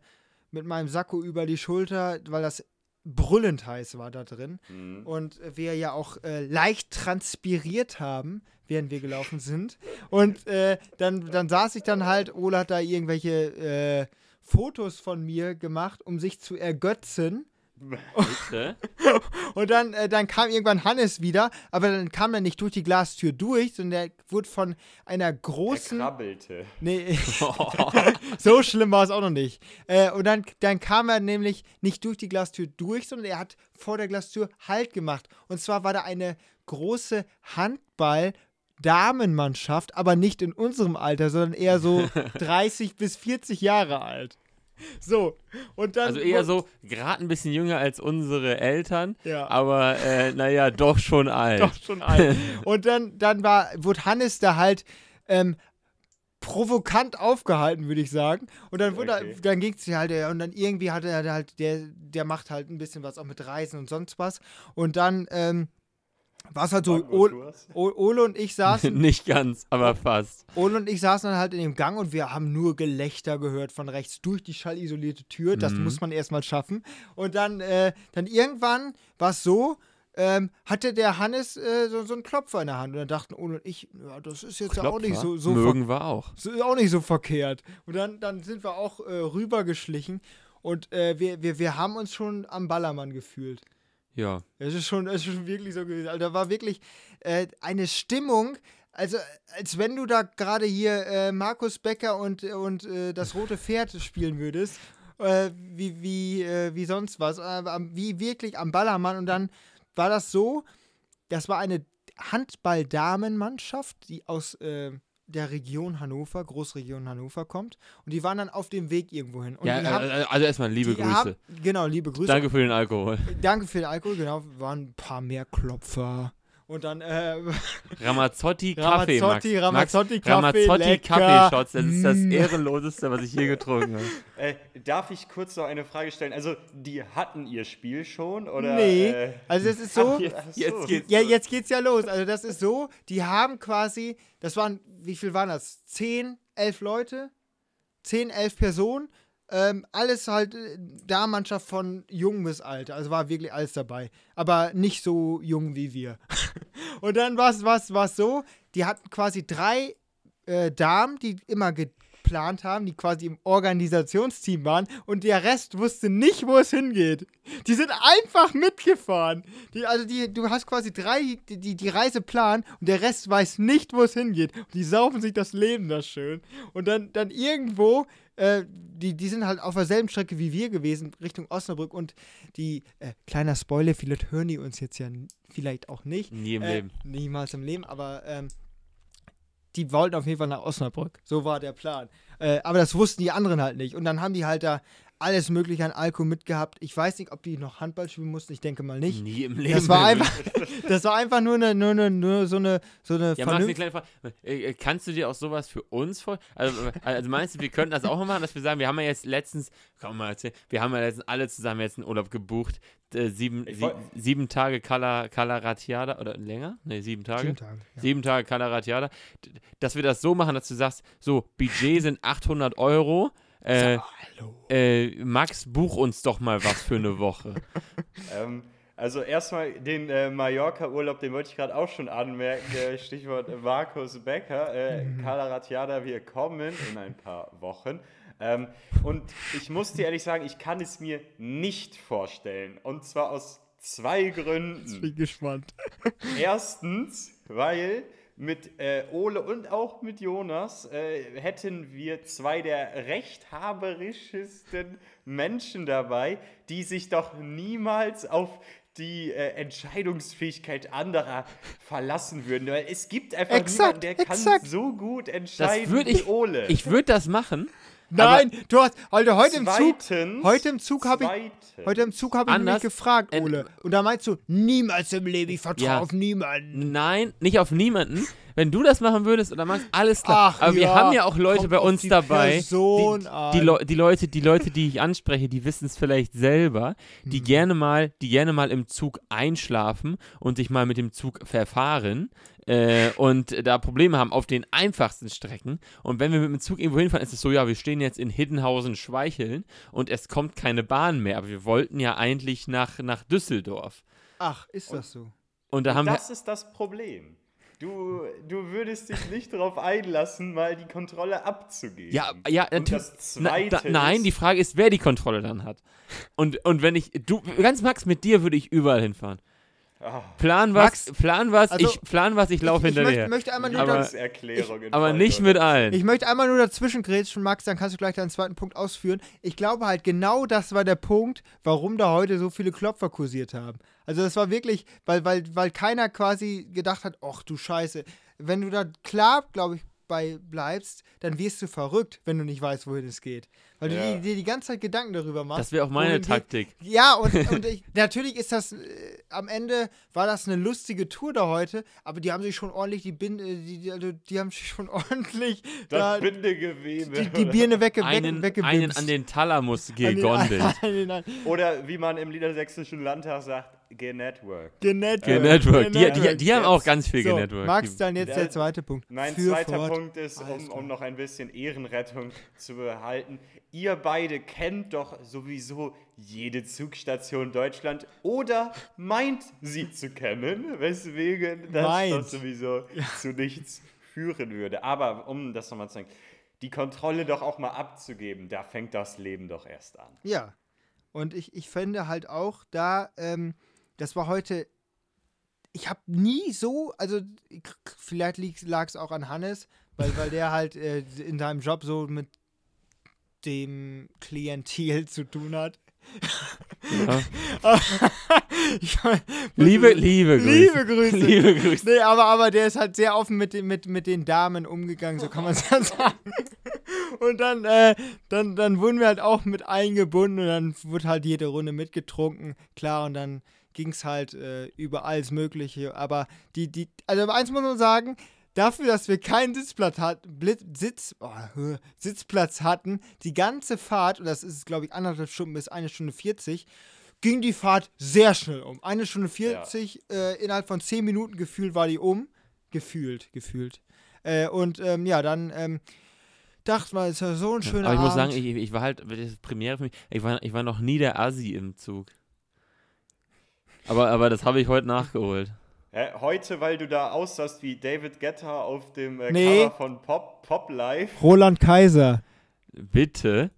mit meinem Sakko über die Schulter, weil das brüllend heiß war da drin. Mhm. Und wir ja auch äh, leicht transpiriert haben, während wir gelaufen sind. Und äh, dann, dann saß ich dann halt, Ola hat da irgendwelche äh, Fotos von mir gemacht, um sich zu ergötzen. Und dann, äh, dann kam irgendwann Hannes wieder, aber dann kam er nicht durch die Glastür durch, sondern der wurde von einer Er großen. krabbelte. Nee, so schlimm war es auch noch nicht. Äh, und dann, dann kam er nämlich nicht durch die Glastür durch, sondern er hat vor der Glastür Halt gemacht. Und zwar war da eine große Handball-Damenmannschaft, aber nicht in unserem Alter, sondern eher so 30 bis 40 Jahre alt. So, und dann. Also eher so gerade ein bisschen jünger als unsere Eltern, Ja. aber äh, naja, doch schon alt. Doch schon alt. Und dann, dann war, wurde Hannes da halt ähm, provokant aufgehalten, würde ich sagen. Und dann wurde Okay. er, dann ging es halt, ja, und dann irgendwie hatte er halt, der, der macht halt ein bisschen was auch mit Reisen und sonst was. Und dann ähm, war es halt so, Ol, Mango-Tours. Ol- Ole und ich saßen, Nicht ganz, aber fast. Ole und ich saßen dann halt in dem Gang und wir haben nur Gelächter gehört von rechts durch die schallisolierte Tür. Das Mhm. muss man erstmal schaffen. Und dann, äh, dann irgendwann war es so, ähm, hatte der Hannes äh, so, so einen Klopfer in der Hand. Und dann dachten Ole und ich, ja, das ist jetzt ja auch nicht so, so, Mögen wir auch. so, ist auch nicht so verkehrt. Und dann, dann sind wir auch äh, rübergeschlichen und äh, wir, wir, wir haben uns schon am Ballermann gefühlt. Ja. Es ist schon, es ist schon wirklich so gewesen. Also da war wirklich äh, eine Stimmung, also als wenn du da gerade hier äh, Markus Becker und, und äh, das rote Pferd spielen würdest, äh, wie, wie, äh, wie sonst was, äh, wie wirklich am Ballermann. Und dann war das so, das war eine Handball-Damenmannschaft, die aus der Region Hannover, Großregion Hannover kommt. Und die waren dann auf dem Weg irgendwo hin. Ja, haben, also erstmal liebe Grüße. Haben, genau, liebe Grüße. Danke für den Alkohol. Danke für den Alkohol, genau. Waren ein paar mehr Klopfer. Und dann äh, Ramazzotti Kaffee, Ramazzotti, Max. Ramazzotti Kaffee, Ramazzotti. Kaffeeshots, das ist das Mm. ehrenloseste, was ich je getrunken habe. Äh, darf ich kurz noch eine Frage stellen? Also, die hatten ihr Spiel schon? Oder, Nee, äh, also das ist so. ach, jetzt, ach so. Jetzt geht's Ja, jetzt geht's ja los. Also das ist so, die haben quasi, das waren, wie viel waren das? Zehn, elf Leute? Zehn, elf Personen. Ähm, alles halt äh, Damenmannschaft von jung bis alt. Also war wirklich alles dabei. Aber nicht so jung wie wir. Und dann war es so, die hatten quasi drei äh, Damen, die immer geplant haben, die quasi im Organisationsteam waren und der Rest wusste nicht, wo es hingeht. Die sind einfach mitgefahren. Die, also die, du hast quasi drei, die, die, Reise planen und der Rest weiß nicht, wo es hingeht. Und die saufen sich das Leben da schön. Und dann, dann irgendwo, äh, die, die sind halt auf derselben Strecke wie wir gewesen, Richtung Osnabrück. Und die, äh, kleiner Spoiler, vielleicht hören die uns jetzt ja vielleicht auch nicht. Nie im Äh, Leben. Niemals im Leben, aber ähm, die wollten auf jeden Fall nach Osnabrück. So war der Plan. Äh, aber das wussten die anderen halt nicht. Und dann haben die halt da alles Mögliche an Alkohol mitgehabt. Ich weiß nicht, ob die noch Handball spielen mussten. Ich denke mal nicht. Nie im Leben. Das war einfach, das war einfach nur, eine, nur, eine, nur so eine, so eine Ja, Max, eine kleine Frage. Kannst du dir auch sowas für uns vor? Also, also meinst du, wir könnten das auch mal machen, dass wir sagen, wir haben ja jetzt letztens, komm mal erzählen, wir haben ja letztens alle zusammen jetzt einen Urlaub gebucht. Äh, sieben, sie, sieben Tage Cala, Calaratiada oder länger? Ne, sieben Tage. Sieben Tage, ja. Sieben Tage Calaratiada. D- Dass wir das so machen, dass du sagst, so, Budget sind 800 Euro. Äh, Hallo. äh, Max, buch uns doch mal was für eine Woche. Ähm, also erstmal den äh, Mallorca-Urlaub, den wollte ich gerade auch schon anmerken. Äh, Stichwort Markus Becker. Äh, Carla Ratjada, wir kommen in ein paar Wochen. Ähm, und ich muss dir ehrlich sagen, ich kann es mir nicht vorstellen. Und zwar aus zwei Gründen. Bin gespannt. Erstens, weil mit äh, Ole und auch mit Jonas äh, hätten wir zwei der rechthaberischesten Menschen dabei, die sich doch niemals auf die äh, Entscheidungsfähigkeit anderer verlassen würden. Weil es gibt einfach Exakt, niemanden, der exakt. kann so gut Das entscheiden würde ich, wie Ole. ich würde das machen. Nein, du hast, Alter, heute im Zug, heute im Zug habe ich, heute im Zug habe ich mich gefragt, Ole. Und da meinst du, niemals im Leben, ich vertraue Ja. auf niemanden. Nein, nicht auf niemanden. Wenn du das machen würdest oder Max, alles klar. Ach Aber wir ja, haben ja auch Leute kommt bei uns die dabei. Person die, an. die, Leu- die, Leute, die Leute, die ich anspreche, die wissen es vielleicht selber, die Mhm. gerne mal, die gerne mal im Zug einschlafen und sich mal mit dem Zug verfahren. Äh, und da Probleme haben auf den einfachsten Strecken. Und wenn wir mit dem Zug irgendwo hinfahren, ist es so, ja, wir stehen jetzt in Hiddenhausen Schweicheln und es kommt keine Bahn mehr. Aber wir wollten ja eigentlich nach, nach Düsseldorf. Ach, ist das so? Und da haben wir. das ist das Problem. Du, du würdest dich nicht darauf einlassen, mal die Kontrolle abzugeben. Ja, ja, natürlich. Na, da, nein, die Frage ist, wer die Kontrolle dann hat. Und, und wenn ich, du, ganz Max, mit dir würde ich überall hinfahren. Ah, Plan was, Max, plan was, also, ich plan was, ich laufe ich, ich hinterher. möchte, möchte einmal nur Aber- Erklärung in aber nicht oder? mit allen. ich möchte einmal nur dazwischen grätschen, Max, dann kannst du gleich deinen zweiten Punkt ausführen. Ich glaube halt, genau das war der Punkt, warum da heute so viele Klopfer kursiert haben. Also das war wirklich, weil, weil, weil keiner quasi gedacht hat, ach du Scheiße. Wenn du da klar, glaube ich, bei bleibst, dann wirst du verrückt, wenn du nicht weißt, wohin es geht. Weil du Ja. dir die, die ganze Zeit Gedanken darüber machst. das wäre auch meine Taktik. Ja, und, und ich, natürlich ist das, äh, am Ende war das eine lustige Tour da heute, aber die haben sich schon ordentlich, die, Bin, äh, die, die, also, die haben sich schon ordentlich da, Das Bindegewebe. die, die? Birne wegge weg, Einen, einen weggebimst. an den Thalamus An den- gegondelt. den- an- Oder wie man im Niedersächsischen Landtag sagt, genetworked. Genetworked. Genetwork. Die, die, Genetworked. die haben auch ganz viel So, genetwork. Max, dann jetzt Ja, der zweite Punkt. Mein Für zweiter fort. Punkt ist, um, um noch ein bisschen Ehrenrettung zu behalten. Ihr beide kennt doch sowieso jede Zugstation Deutschland oder meint sie zu kennen, weswegen das Meint. doch sowieso zu nichts führen würde. Aber um das nochmal zu sagen, die Kontrolle doch auch mal abzugeben, da fängt das Leben doch erst an. Ja. Und ich, ich finde halt auch da, ähm, das war heute ich habe nie so, also vielleicht lag es auch an Hannes, weil, weil der halt äh, in seinem Job so mit dem Klientel zu tun hat. Ja. liebe, liebe Grüße. Liebe Grüße. Liebe Grüße. Nee, aber, aber der ist halt sehr offen mit, den, mit, mit den Damen umgegangen, so kann man es ja sagen. Und dann, äh, dann, dann wurden wir halt auch mit eingebunden und dann wurde halt jede Runde mitgetrunken, klar, und dann ging es halt äh, über alles Mögliche. Aber die, die, also eins muss man sagen, dafür, dass wir keinen Sitzplatz, hat, Sitz, oh, Sitzplatz hatten, die ganze Fahrt, und das ist, glaube ich, anderthalb Stunden bis eine Stunde 40, ging die Fahrt sehr schnell um. Eine Stunde 40, ja. äh, innerhalb von zehn Minuten gefühlt war die um. Gefühlt, gefühlt. Äh, und ähm, ja, dann ähm, dachte man, es ist ja so ein schöner Aber ich Abend. muss sagen, ich, ich war halt, das ist Premiere für mich, ich war, ich war noch nie der Asi im Zug. Aber, aber das habe ich heute nachgeholt. Äh, heute, weil du da aussahst wie David Guetta auf dem äh, nee. Cover von Pop, Pop Live. Roland Kaiser. Bitte?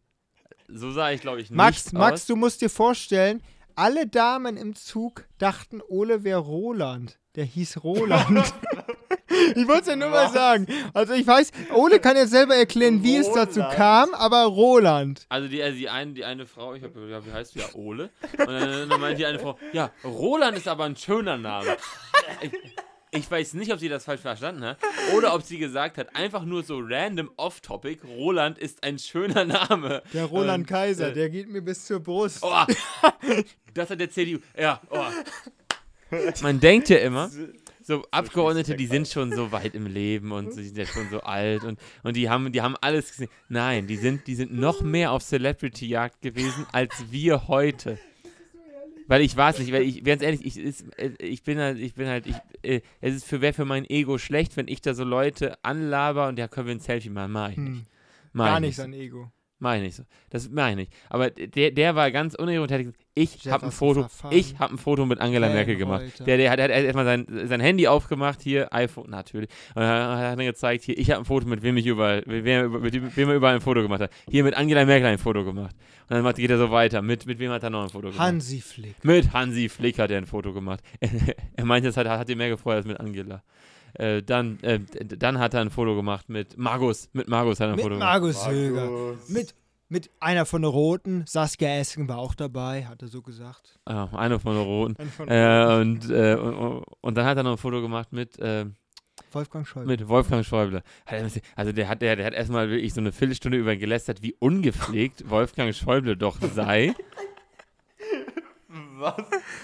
So sah ich, glaube ich, nicht Max, aus. Max, du musst dir vorstellen, alle Damen im Zug dachten, Ole wäre Roland. Der hieß Roland. ich wollte es ja nur Was? mal sagen. Also ich weiß, Ole kann jetzt selber erklären, wie Roland. es dazu kam, aber Roland. Also die, also die, eine, die eine Frau, ich habe ja, wie heißt du ja, Ole? Und dann, dann meinte die eine Frau, ja, Roland ist aber ein schöner Name. Ich, ich weiß nicht, ob sie das falsch verstanden hat oder ob sie gesagt hat, einfach nur so random off-topic, Roland ist ein schöner Name. Der Roland ähm, Kaiser, äh, der geht mir bis zur Brust. Oh, das hat der CDU. Ja, oh. Man denkt ja immer, so Abgeordnete, die sind schon so weit im Leben und sie sind ja schon so alt und, und die haben, die haben alles gesehen. Nein, die sind, die sind noch mehr auf Celebrity-Jagd gewesen als wir heute. Weil ich weiß nicht, weil ich, ganz ehrlich, ich, ist, ich bin halt, ich bin halt, ich, äh, es ist für wer für mein Ego schlecht, wenn ich da so Leute anlaber und ja, können wir ein Selfie machen, mach ich nicht. Hm. Mach Gar nicht sein Ego. Meine ich so. Das meine ich. Aber der, der war ganz unironisch. Ich habe ein Foto, ich habe ein Foto mit Angela Merkel gemacht. Der, der hat, der hat erstmal sein, sein Handy aufgemacht, hier, iPhone natürlich. Und dann hat er gezeigt, hier, ich habe ein Foto, mit wem ich überall, mit wem, mit wem er überall ein Foto gemacht hat. Hier mit Angela Merkel ein Foto gemacht. Und dann macht, geht er so weiter. Mit, mit wem hat er noch ein Foto gemacht? Hansi Flick. Mit Hansi Flick hat er ein Foto gemacht. er meinte, das hat, hat ihm mehr gefreut als mit Angela. Äh, dann, äh, dann hat er ein Foto gemacht mit Margus. Mit Margus hat er ein mit Foto Margus gemacht. Margus Mit, mit einer von den Roten. Saskia Esken war auch dabei, hat er so gesagt. Ja, eine von den Roten. Von äh, und, äh, und, und, dann hat er noch ein Foto gemacht mit. Äh, Wolfgang Schäuble. Mit Wolfgang Schäuble. Also der hat, der, der hat erstmal wirklich so eine Viertelstunde über ihn gelästert, wie ungepflegt Wolfgang Schäuble doch sei. Was?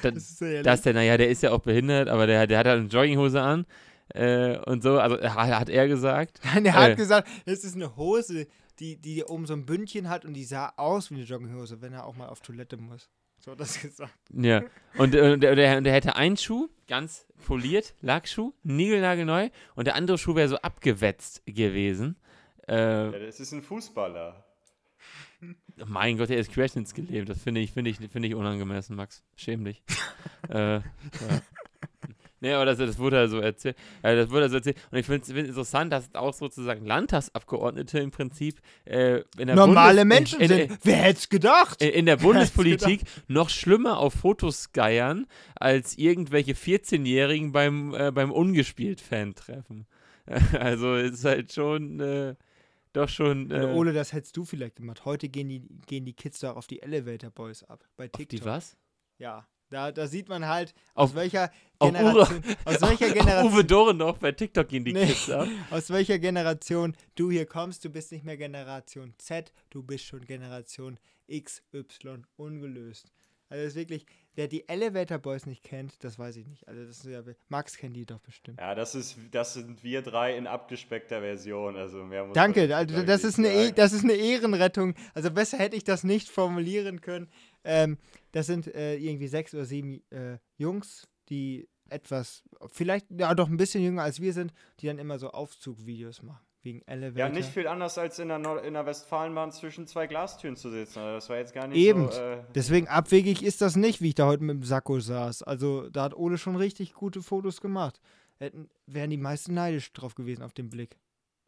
Das, das, ist dass der, naja, der ist ja auch behindert, aber der, der hat halt eine Jogginghose an äh, und so, also hat er gesagt. Nein, er hat äh, gesagt, es ist eine Hose, die, die oben so ein Bündchen hat und die sah aus wie eine Jogginghose, wenn er auch mal auf Toilette muss. So hat das gesagt. Ja. Und, äh, der, der, der, hätte einen Schuh, ganz poliert, Lackschuh, niegelnagelneu, und der andere Schuh wäre so abgewetzt gewesen. Äh, ja, das ist ein Fußballer. Mein Gott, er ist querschnittsgelähmt. Das finde ich, finde ich, finde ich unangemessen, Max. Schäm dich. äh, ja. Nee, aber das, das wurde ja so erzählt. Ja, das wurde so erzählt. Und ich finde es interessant, dass auch sozusagen Landtagsabgeordnete im Prinzip äh, normale Bundes Menschen in, in, sind. Wer hätte es gedacht? In, der Bundespolitik noch schlimmer auf Fotos geiern als irgendwelche 14-Jährigen beim, äh, beim Ungespielt-Fan-Treffen. Also es ist halt schon. Äh, doch schon. Äh, Ole, das hättest du vielleicht gemacht. Heute gehen die, gehen die Kids doch auf die Elevator Boys ab. Bei TikTok. Auf die was? Ja. Da, da sieht man halt, aus auf, welcher Generation. aus welcher Generation. Uwe Dorendorf bei TikTok gehen die nee, Kids ab. Aus welcher Generation du hier kommst. Du bist nicht mehr Generation Z, du bist schon Generation XY ungelöst. Also das ist wirklich, wer die Elevator Boys nicht kennt, das weiß ich nicht. Also das ist ja, Max kennt die doch bestimmt. Ja, das ist, das sind wir drei in abgespeckter Version. Also mehr muss Danke, also das ist eine, e das ist eine Ehrenrettung. Also besser hätte ich das nicht formulieren können. Ähm, das sind äh, irgendwie sechs oder sieben äh, Jungs, die etwas, vielleicht ja doch ein bisschen jünger als wir sind, die dann immer so Aufzugvideos machen. Wegen Elevator. Ja, nicht viel anders als in der, Nord in der Westfalenbahn zwischen zwei Glastüren zu sitzen. Also das war jetzt gar nicht Eben. so. Äh Deswegen abwegig ist das nicht, wie ich da heute mit dem Sakko saß. Also da hat Ole schon richtig gute Fotos gemacht. Hätten, wären die meisten neidisch drauf gewesen auf den Blick.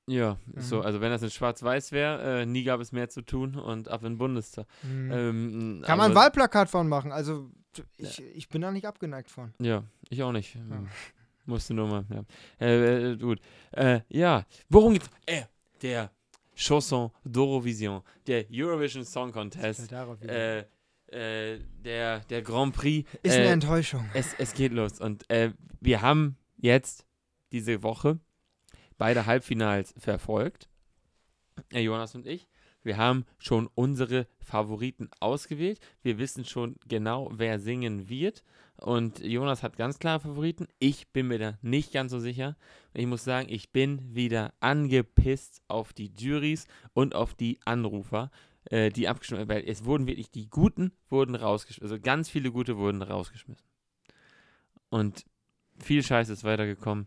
Ja, mhm. so, also wenn das in Schwarz-Weiß wäre, äh, nie gab es mehr zu tun und ab in den Bundestag. Mhm. Ähm, Kann man ein Wahlplakat von machen, also ich, ich bin da nicht abgeneigt von. Ja, ich auch nicht. Ja. Musste nur mal, ja. Äh, äh, gut. Äh, ja, worum geht's? Äh, der Chanson d'Eurovision, der Eurovision Song Contest, äh, äh, der, der Grand Prix. Ist eine äh, Enttäuschung. es, es geht los. Und äh, wir haben jetzt diese Woche beide Halbfinals verfolgt. Äh, Jonas und ich. Wir haben schon unsere Favoriten ausgewählt. Wir wissen schon genau, wer singen wird. Und Jonas hat ganz klare Favoriten. Ich bin mir da nicht ganz so sicher. Ich muss sagen, ich bin wieder angepisst auf die Juries und auf die Anrufer, äh, die abgestimmt. Weil es wurden wirklich, die Guten wurden rausgeschmissen. Also ganz viele Gute wurden rausgeschmissen. Und viel Scheiß ist weitergekommen.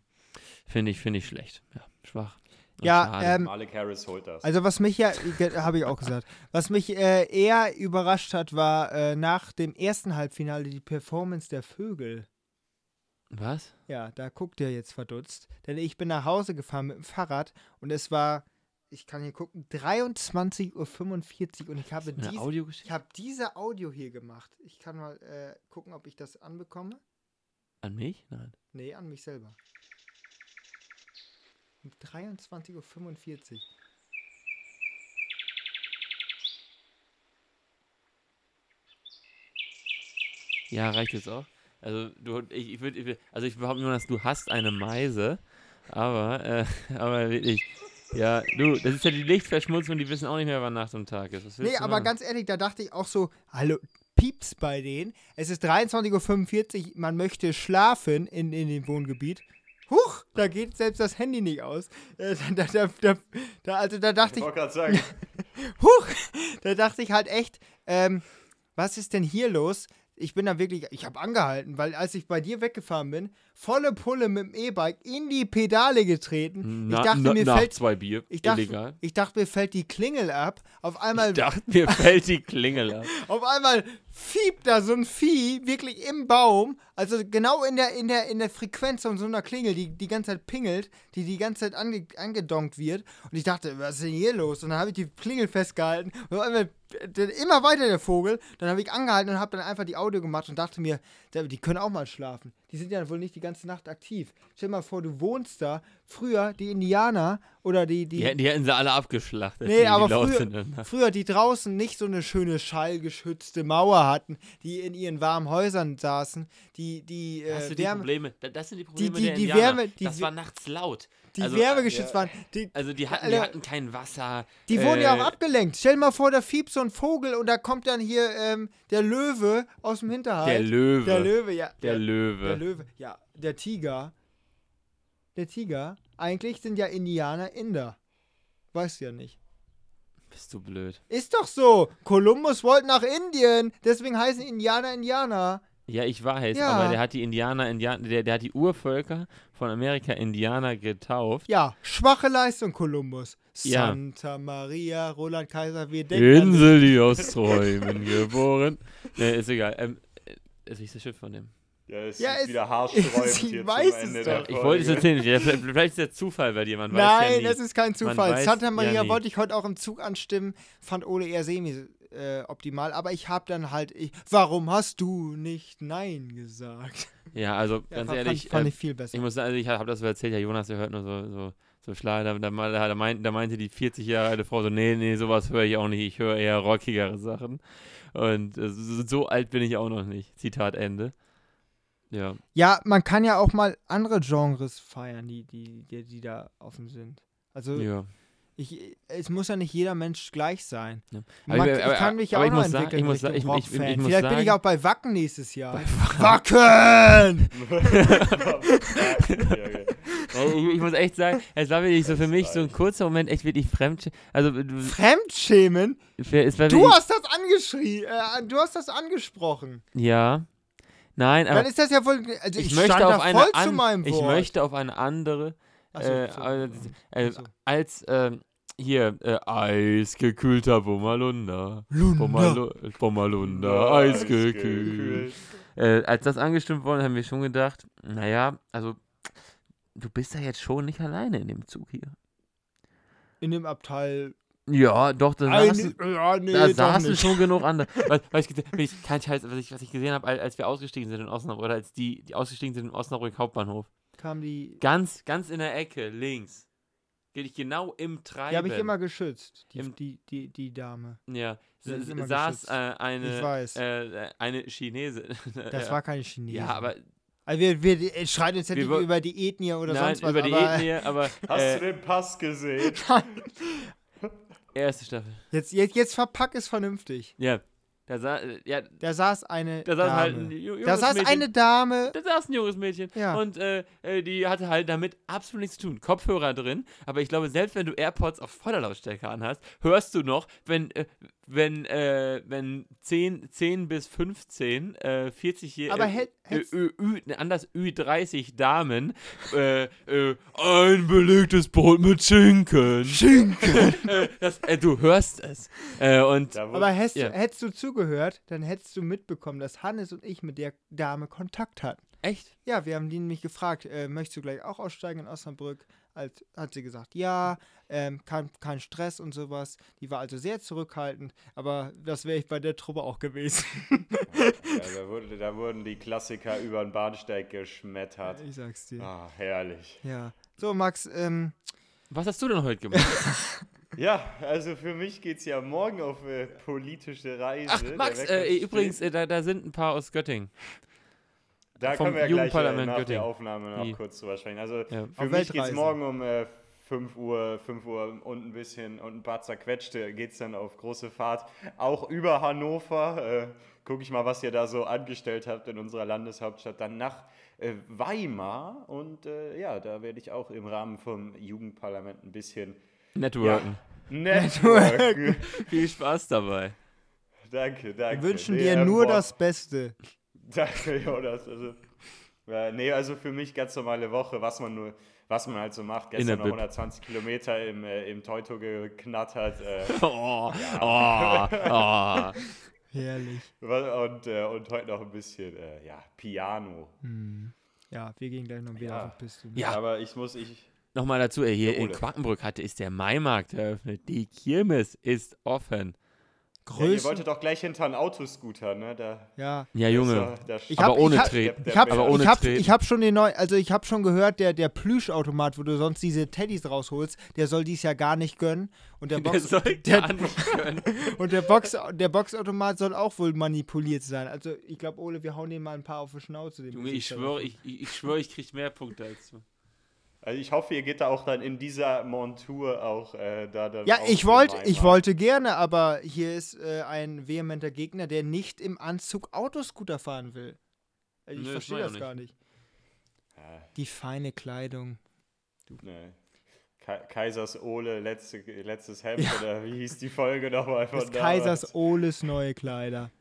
Finde ich, finde ich schlecht. Ja, schwach. Ja, ähm, Malik Harris holt das. Also was mich ja, habe ich auch gesagt, was mich äh, eher überrascht hat, war äh, nach dem ersten Halbfinale die Performance der Vögel. Was? Ja, da guckt ihr jetzt verdutzt. Denn ich bin nach Hause gefahren mit dem Fahrrad und es war, ich kann hier gucken, 23.45 Uhr und ich habe, dies, ich Audiogeschichte? habe diese Audio hier gemacht. Ich kann mal äh, gucken, ob ich das anbekomme. An mich? Nein. Nee, an mich selber. Um 23.45 Uhr. Ja, reicht jetzt auch. Also du, ich, ich würde, also ich behaupte nur, dass du hast eine Meise, aber, äh, aber wirklich, ja, du, das ist ja die Lichtverschmutzung, die wissen auch nicht mehr, wann Nacht und Tag ist. Was Nee, aber machen? ganz ehrlich, da dachte ich auch so, hallo, pieps bei denen. Es ist 23.45 Uhr, man möchte schlafen in, in dem Wohngebiet. Huch, da geht selbst das Handy nicht aus. Äh, da, da, da, also da dachte ich ich, gerade sagen, huch, da dachte ich halt echt, ähm, was ist denn hier los? Ich bin da wirklich, ich habe angehalten, weil als ich bei dir weggefahren bin, volle Pulle mit dem E-Bike in die Pedale getreten. Na, ich dachte, na, mir fällt, zwei Bier, ich dachte, illegal. ich dachte, mir fällt die Klingel ab. Auf einmal Ich dachte, mir fällt die Klingel ab. Auf einmal fiebt da so ein Vieh wirklich im Baum, also genau in der, in der, in der Frequenz von so einer Klingel, die die ganze Zeit pingelt, die die ganze Zeit ange, angedonkt wird. Und ich dachte, was ist denn hier los? Und dann habe ich die Klingel festgehalten. Und auf einmal immer weiter der Vogel. Dann habe ich angehalten und habe dann einfach die Audio gemacht und dachte mir, die können auch mal schlafen. Die sind ja wohl nicht die ganze Nacht aktiv. Stell dir mal vor, du wohnst da. Früher die Indianer oder die, die, Die, hätten- die hätten sie alle abgeschlachtet. Nee, die, aber die früher-. Früher, die draußen nicht so eine schöne schallgeschützte Mauer hatten, die in ihren warmen Häusern saßen, die, die, Das äh, sind die Wärme, Probleme. da- Das sind die Probleme die- der die Indianer. Wärme- die das war nachts laut. die also, wärmegeschützt ja. waren. Die, Also die hatten, die hatten kein Wasser. die wurden ja äh, auch abgelenkt. Stell dir mal vor, da fiebt so ein Vogel und da kommt dann hier ähm, der Löwe aus dem Hinterhalt. Der Löwe. Der Löwe, ja. Der Löwe. Der Löwe. Ja, der Tiger. Der Tiger. Eigentlich sind ja Indianer Inder. Weißt du ja nicht. Bist du blöd. Ist doch so. Kolumbus wollte nach Indien. Deswegen heißen Indianer Indianer. Ja, ich weiß, Ja. aber der hat die Indianer, Indianer der, der hat die Urvölker von Amerika Indianer getauft. Ja, schwache Leistung, Kolumbus. Ja. Santa Maria, Roland Kaiser, wir denken. Insel, die aus Träumen geboren. Ne, ist egal. Ähm, äh, ist nicht das Schiff von dem. Ja, es Ja, ist es- wieder haarsträubend ich hier weiß zum es doch. Ich wollte es erzählen. Ja, vielleicht, ist der Zufall bei dir, man weiß ja Nein, das ist kein Zufall. weiß Santa ja Maria nie. wollte ich heute auch im Zug anstimmen, fand Ole eher semi äh, optimal, aber ich habe dann halt, ich, warum hast du nicht Nein gesagt? Ja, also Ja, ganz fand, ehrlich, fand, fand ähm, ich viel besser. ich muss sagen, also ich habe das so erzählt, ja, Jonas, der hört nur so, so, so Schlager. Da, da, da, da, meint, da meinte die 40 Jahre alte Frau so, nee, nee, sowas höre ich auch nicht. Ich höre eher rockigere Sachen. Und äh, so, so alt bin ich auch noch nicht. Zitat Ende. Ja. ja, man kann ja auch mal andere Genres feiern, die, die, die, die da offen sind. Also ja. ich, es muss ja nicht jeder Mensch gleich sein. Ja. Man, Aber- ich aber- kann mich ja aber auch ich noch muss sagen- entwickeln ich muss sagen- ich- ich- ich- ich Rockfan. muss Vielleicht bin ich sagen- auch bei Wacken nächstes Jahr. Wacken! Also ich, ich muss echt sagen, es war wirklich so für mich so ein kurzer Moment echt wirklich fremd. Also Fremdschämen? für- es war Du hast das angeschrien, äh, du hast das angesprochen. ja. Nein, aber Dann ist das ja wohl, also ich, ich, möchte stand auf eine voll zu an, meinem ich Wort. möchte auf eine andere Ach so, äh, so, äh, äh, äh, so. als ähm, hier äh, eisgekühlter Bommalunda. Lunda. Bommalu Bommalunda, eisgekühlt. Äh, als das angestimmt wurde, haben wir schon gedacht, naja, also du bist ja jetzt schon nicht alleine in dem Zug hier. In dem Abteil Ja, doch, da Eine, saßen, ja, nee, da saßen schon genug andere. Was, was, ich, kein Scheiß, was ich, was ich gesehen habe, als, wir ausgestiegen sind in Osnabrück, oder als die, die ausgestiegen sind im Osnabrück Hauptbahnhof. Kam die. Ganz, ganz in der Ecke, links. Geht ich genau im Treiben. Die habe ich immer geschützt, die, Im- die, die, die Dame. Ja, saß äh, eine, Ich weiß. Äh, eine Chinesin. Das Ja. war keine Chinesin. Ja, aber Also wir, wir äh, streiten uns ja nicht über die Ethnie oder nein, sonst was. über die aber Ethnie, aber Hast äh, du den Pass gesehen? erste Staffel. Jetzt, jetzt, jetzt verpack es vernünftig. Ja, da, sa äh, ja, Da saß eine da saß Dame. halt ein junges da saß Mädchen. eine Dame. Da saß ein junges Mädchen Ja. und äh, äh, die hatte halt damit absolut nichts zu tun. Kopfhörer drin, aber ich glaube, selbst wenn du AirPods auf Vorderlautstärke anhast, hörst du noch, wenn, äh, wenn, äh, wenn 10, 10 bis 15, äh, 40 hier, Aber äh, Ü, ne, anders Ü30 Damen, äh, äh, ein belegtes Brot mit Schinken. Schinken! äh, das, äh, du hörst es. Äh, und Aber hättest, Ja. du, hättest du zugehört, dann hättest du mitbekommen, dass Hannes und ich mit der Dame Kontakt hatten. echt? Ja, wir haben die nämlich gefragt, äh, möchtest du gleich auch aussteigen in Osnabrück? Als, hat sie gesagt, ja, ähm, kein, kein Stress und sowas. Die war also sehr zurückhaltend, aber das wäre ich bei der Truppe auch gewesen. Ja, da, wurde, da wurden die Klassiker über den Bahnsteig geschmettert. ich sag's dir. Ah, herrlich. Ja. So, Max, ähm, Was hast du denn heute gemacht? Ja, also für mich geht es ja morgen auf äh, politische Reise. Ach, Max, äh, übrigens, äh, da, da sind ein paar aus Göttingen. Da vom können wir ja gleich äh, Jugendparlament nach Göttingen. der Aufnahme noch Die- kurz drüber sprechen. Also Ja. für mich geht es morgen um äh, 5 Uhr, 5 Uhr und ein bisschen und ein paar zerquetschte geht es dann auf große Fahrt. Auch über Hannover. Äh, Gucke ich mal, was ihr da so angestellt habt in unserer Landeshauptstadt. Dann nach äh, Weimar. Und äh, ja, da werde ich auch im Rahmen vom Jugendparlament ein bisschen Networken. Networken. Viel Spaß dabei. danke, danke. wir wünschen Nee, dir nur boah. das Beste. Danke, Jonas. Also, ja, nee, also für mich ganz normale Woche, was man nur, was man halt so macht. Gestern noch Bib. 120 Kilometer im, äh, im Teuto geknattert äh, Oh, oh, oh. Herrlich. und, äh, und heute noch ein bisschen, äh, ja, Piano. Hm. Ja, wir gehen gleich noch wieder Ja. auf Piste. Ja. Aber ich muss, ich, Nochmal dazu, ey, hier in Ole. Quakenbrück hatte ist der Maimarkt eröffnet. Die Kirmes ist offen. Ja, ihr Größen. wolltet doch gleich hinter einen Autoscooter, ne? Da, Ja. Ja, Junge. Da, da Ich aber hab- ohne hab- Treten. der- aber der- ohne ich habe Treten. ich hab schon den neu, also ich habe schon gehört, der, der Plüschautomat, wo du sonst diese Teddys rausholst, der soll dies ja gar nicht gönnen. Und der, der Box, soll der, gar nicht können. und der, Box, der Boxautomat soll auch wohl manipuliert sein. Also ich glaube, Ole, wir hauen dem mal ein paar auf die Schnauze. dem Junge, ich schwöre, ich, ich, ich schwöre, ich krieg mehr Punkte als du. Also ich hoffe, ihr geht da auch dann in dieser Montur auch äh, da dann Ja, ich wollte, ich wollte gerne, aber hier ist äh, ein vehementer Gegner, der nicht im Anzug Autoscooter fahren will. Also ich das verstehe ja das nicht. gar nicht. Ja, Die feine Kleidung. ne. Ka Kaisers Ole, letzte, letztes Hemd, oder wie hieß die Folge nochmal von damals? Kaisers Oles neue Kleider.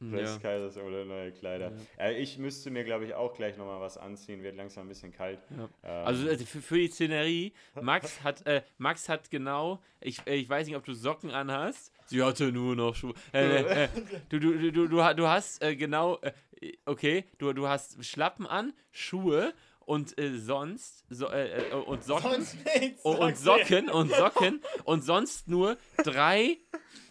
Des Ja. Kaisers Ole, neue Kleider. Äh, ich müsste mir, glaube ich, auch gleich nochmal was anziehen, wird langsam ein bisschen kalt. Ja. Ähm, Also äh, für, für die Szenerie, Max hat, äh, Max hat genau, ich, äh, ich weiß nicht, ob du Socken anhast. Sie hatte nur noch Schuhe. Äh, äh, du, du, du, du, du, du hast äh, genau, äh, okay, du, du hast Schlappen an, Schuhe und äh, sonst, so, äh, äh, und Socken. nichts. und, und Socken und Socken und sonst nur drei,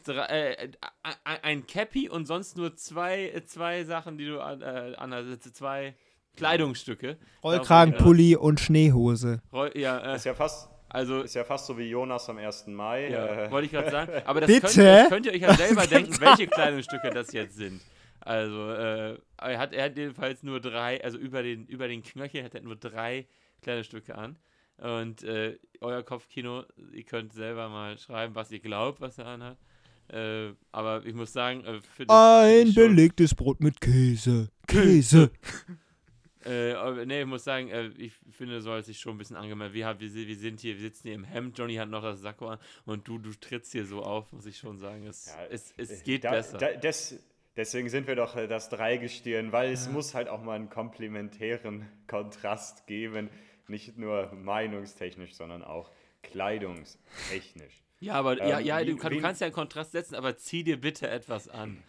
drei äh, a- ein Cappy und sonst nur zwei, äh, zwei Sachen, die du an, äh, an also zwei Kleidungsstücke. Rollkragenpulli und Schneehose. Roll, ja, äh, ist, ja fast, also ist ja fast so wie Jonas am 1. Mai. ja, äh, wollte ich gerade sagen. Aber das Bitte? könnt, das könnt ihr euch ja selber denken, welche Kleidungsstücke das jetzt sind. Also äh, er hat er hat jedenfalls nur drei, also über den über den Knöchel hat er nur drei Kleidungsstücke an. Und äh, euer Kopfkino, ihr könnt selber mal schreiben, was ihr glaubt, was er anhat. Äh, aber ich muss sagen, äh, für das Ein belegtes Brot mit Käse. Käse. Äh, nee, ich muss sagen, äh, ich finde, so hat sich schon ein bisschen angemeldet. Wir, haben- wir, wir sind hier, wir sitzen hier im Hemd, Johnny hat noch das Sakko an und du, du trittst hier so auf, muss ich schon sagen. Es, Ja, es, es äh, geht da, besser. Da, des, deswegen sind wir doch äh, das Dreigestirn, weil es muss halt auch mal einen komplementären Kontrast geben. Nicht nur meinungstechnisch, sondern auch kleidungstechnisch. ja, aber ja, ähm, ja wie- du, kann, wie- du kannst ja einen Kontrast setzen, aber zieh dir bitte etwas an.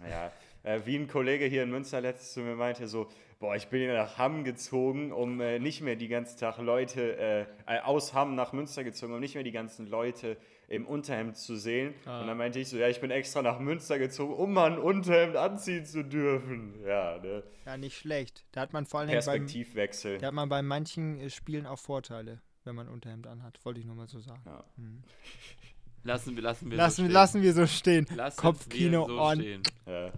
Naja, äh, wie ein Kollege hier in Münster letztes zu mir meinte, so, boah, ich bin hier nach Hamm gezogen, um äh, nicht mehr die ganzen Tag Leute, äh, äh, aus Hamm nach Münster gezogen, um nicht mehr die ganzen Leute im Unterhemd zu sehen. Ah. Und dann meinte ich so, ja, ich bin extra nach Münster gezogen, um mal ein Unterhemd anziehen zu dürfen. Ja, ne? Ja, nicht schlecht. Da hat man vor allen Dingen beim, Perspektivwechsel. da hat man bei manchen äh, Spielen auch Vorteile, wenn man Unterhemd anhat. Wollte ich nur mal so sagen. Ja. Hm. Lassen wir, lassen wir Lassen, so stehen. lassen wir so stehen. Lassen Kopfkino wir so on. Stehen. Ja.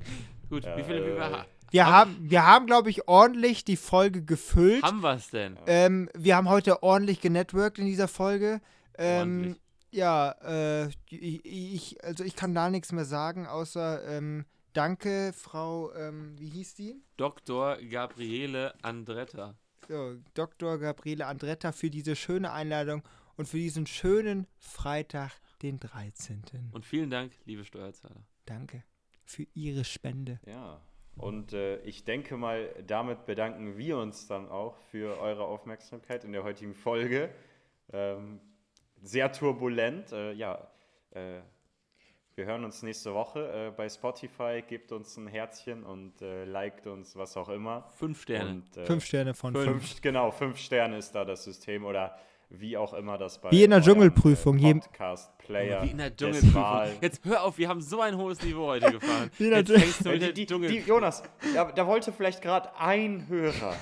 Gut, Ja, wie viele, äh, wir, Wir haben, wir haben glaube ich, ordentlich die Folge gefüllt. haben wir es denn? Ähm, wir haben heute ordentlich genetworked in dieser Folge. Ähm, Ordentlich. Ja, äh, ich, ich, also ich kann da nichts mehr sagen, außer ähm, danke, Frau, ähm, wie hieß die? Dr. Gabriele Andretta. So, Dr. Gabriele Andretta für diese schöne Einladung und für diesen schönen Freitag, den 13. Und vielen Dank, liebe Steuerzahler. Danke für Ihre Spende. Ja, und äh, ich denke mal, damit bedanken wir uns dann auch für eure Aufmerksamkeit in der heutigen Folge. Ähm, sehr turbulent. Äh, ja, äh, wir hören uns nächste Woche äh, bei Spotify. Gebt uns ein Herzchen und äh, liked uns, was auch immer. Fünf Sterne. Und, äh, Fünf Sterne von fünf. fünf, genau, fünf Sterne ist da das System oder wie auch immer das bei Wie in der Dschungelprüfung, jedem- Podcast-Player Wie in der des Dschungelprüfung. Jetzt hör auf, wir haben so ein hohes Niveau heute gefahren. Wie in der Jetzt Dschungel- fängst du mit Ja, der die, die, Dschungel. die, Jonas, da, da wollte vielleicht gerade ein Hörer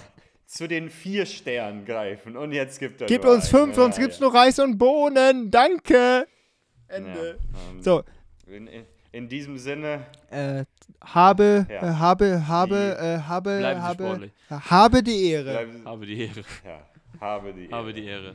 zu den vier Sternen greifen und jetzt gibt er nur uns einen. fünf, sonst Ja, gibt's ja. nur Reis und Bohnen. Danke. Ja, Ende. ähm, So, in, in, diesem Sinne, äh, habe, Ja. äh, habe, habe, Die- äh, habe, habe, sportlich. habe die Ehre. bleiben, Habe die Ehre. ja, habe die Habe Ehre. die Ehre.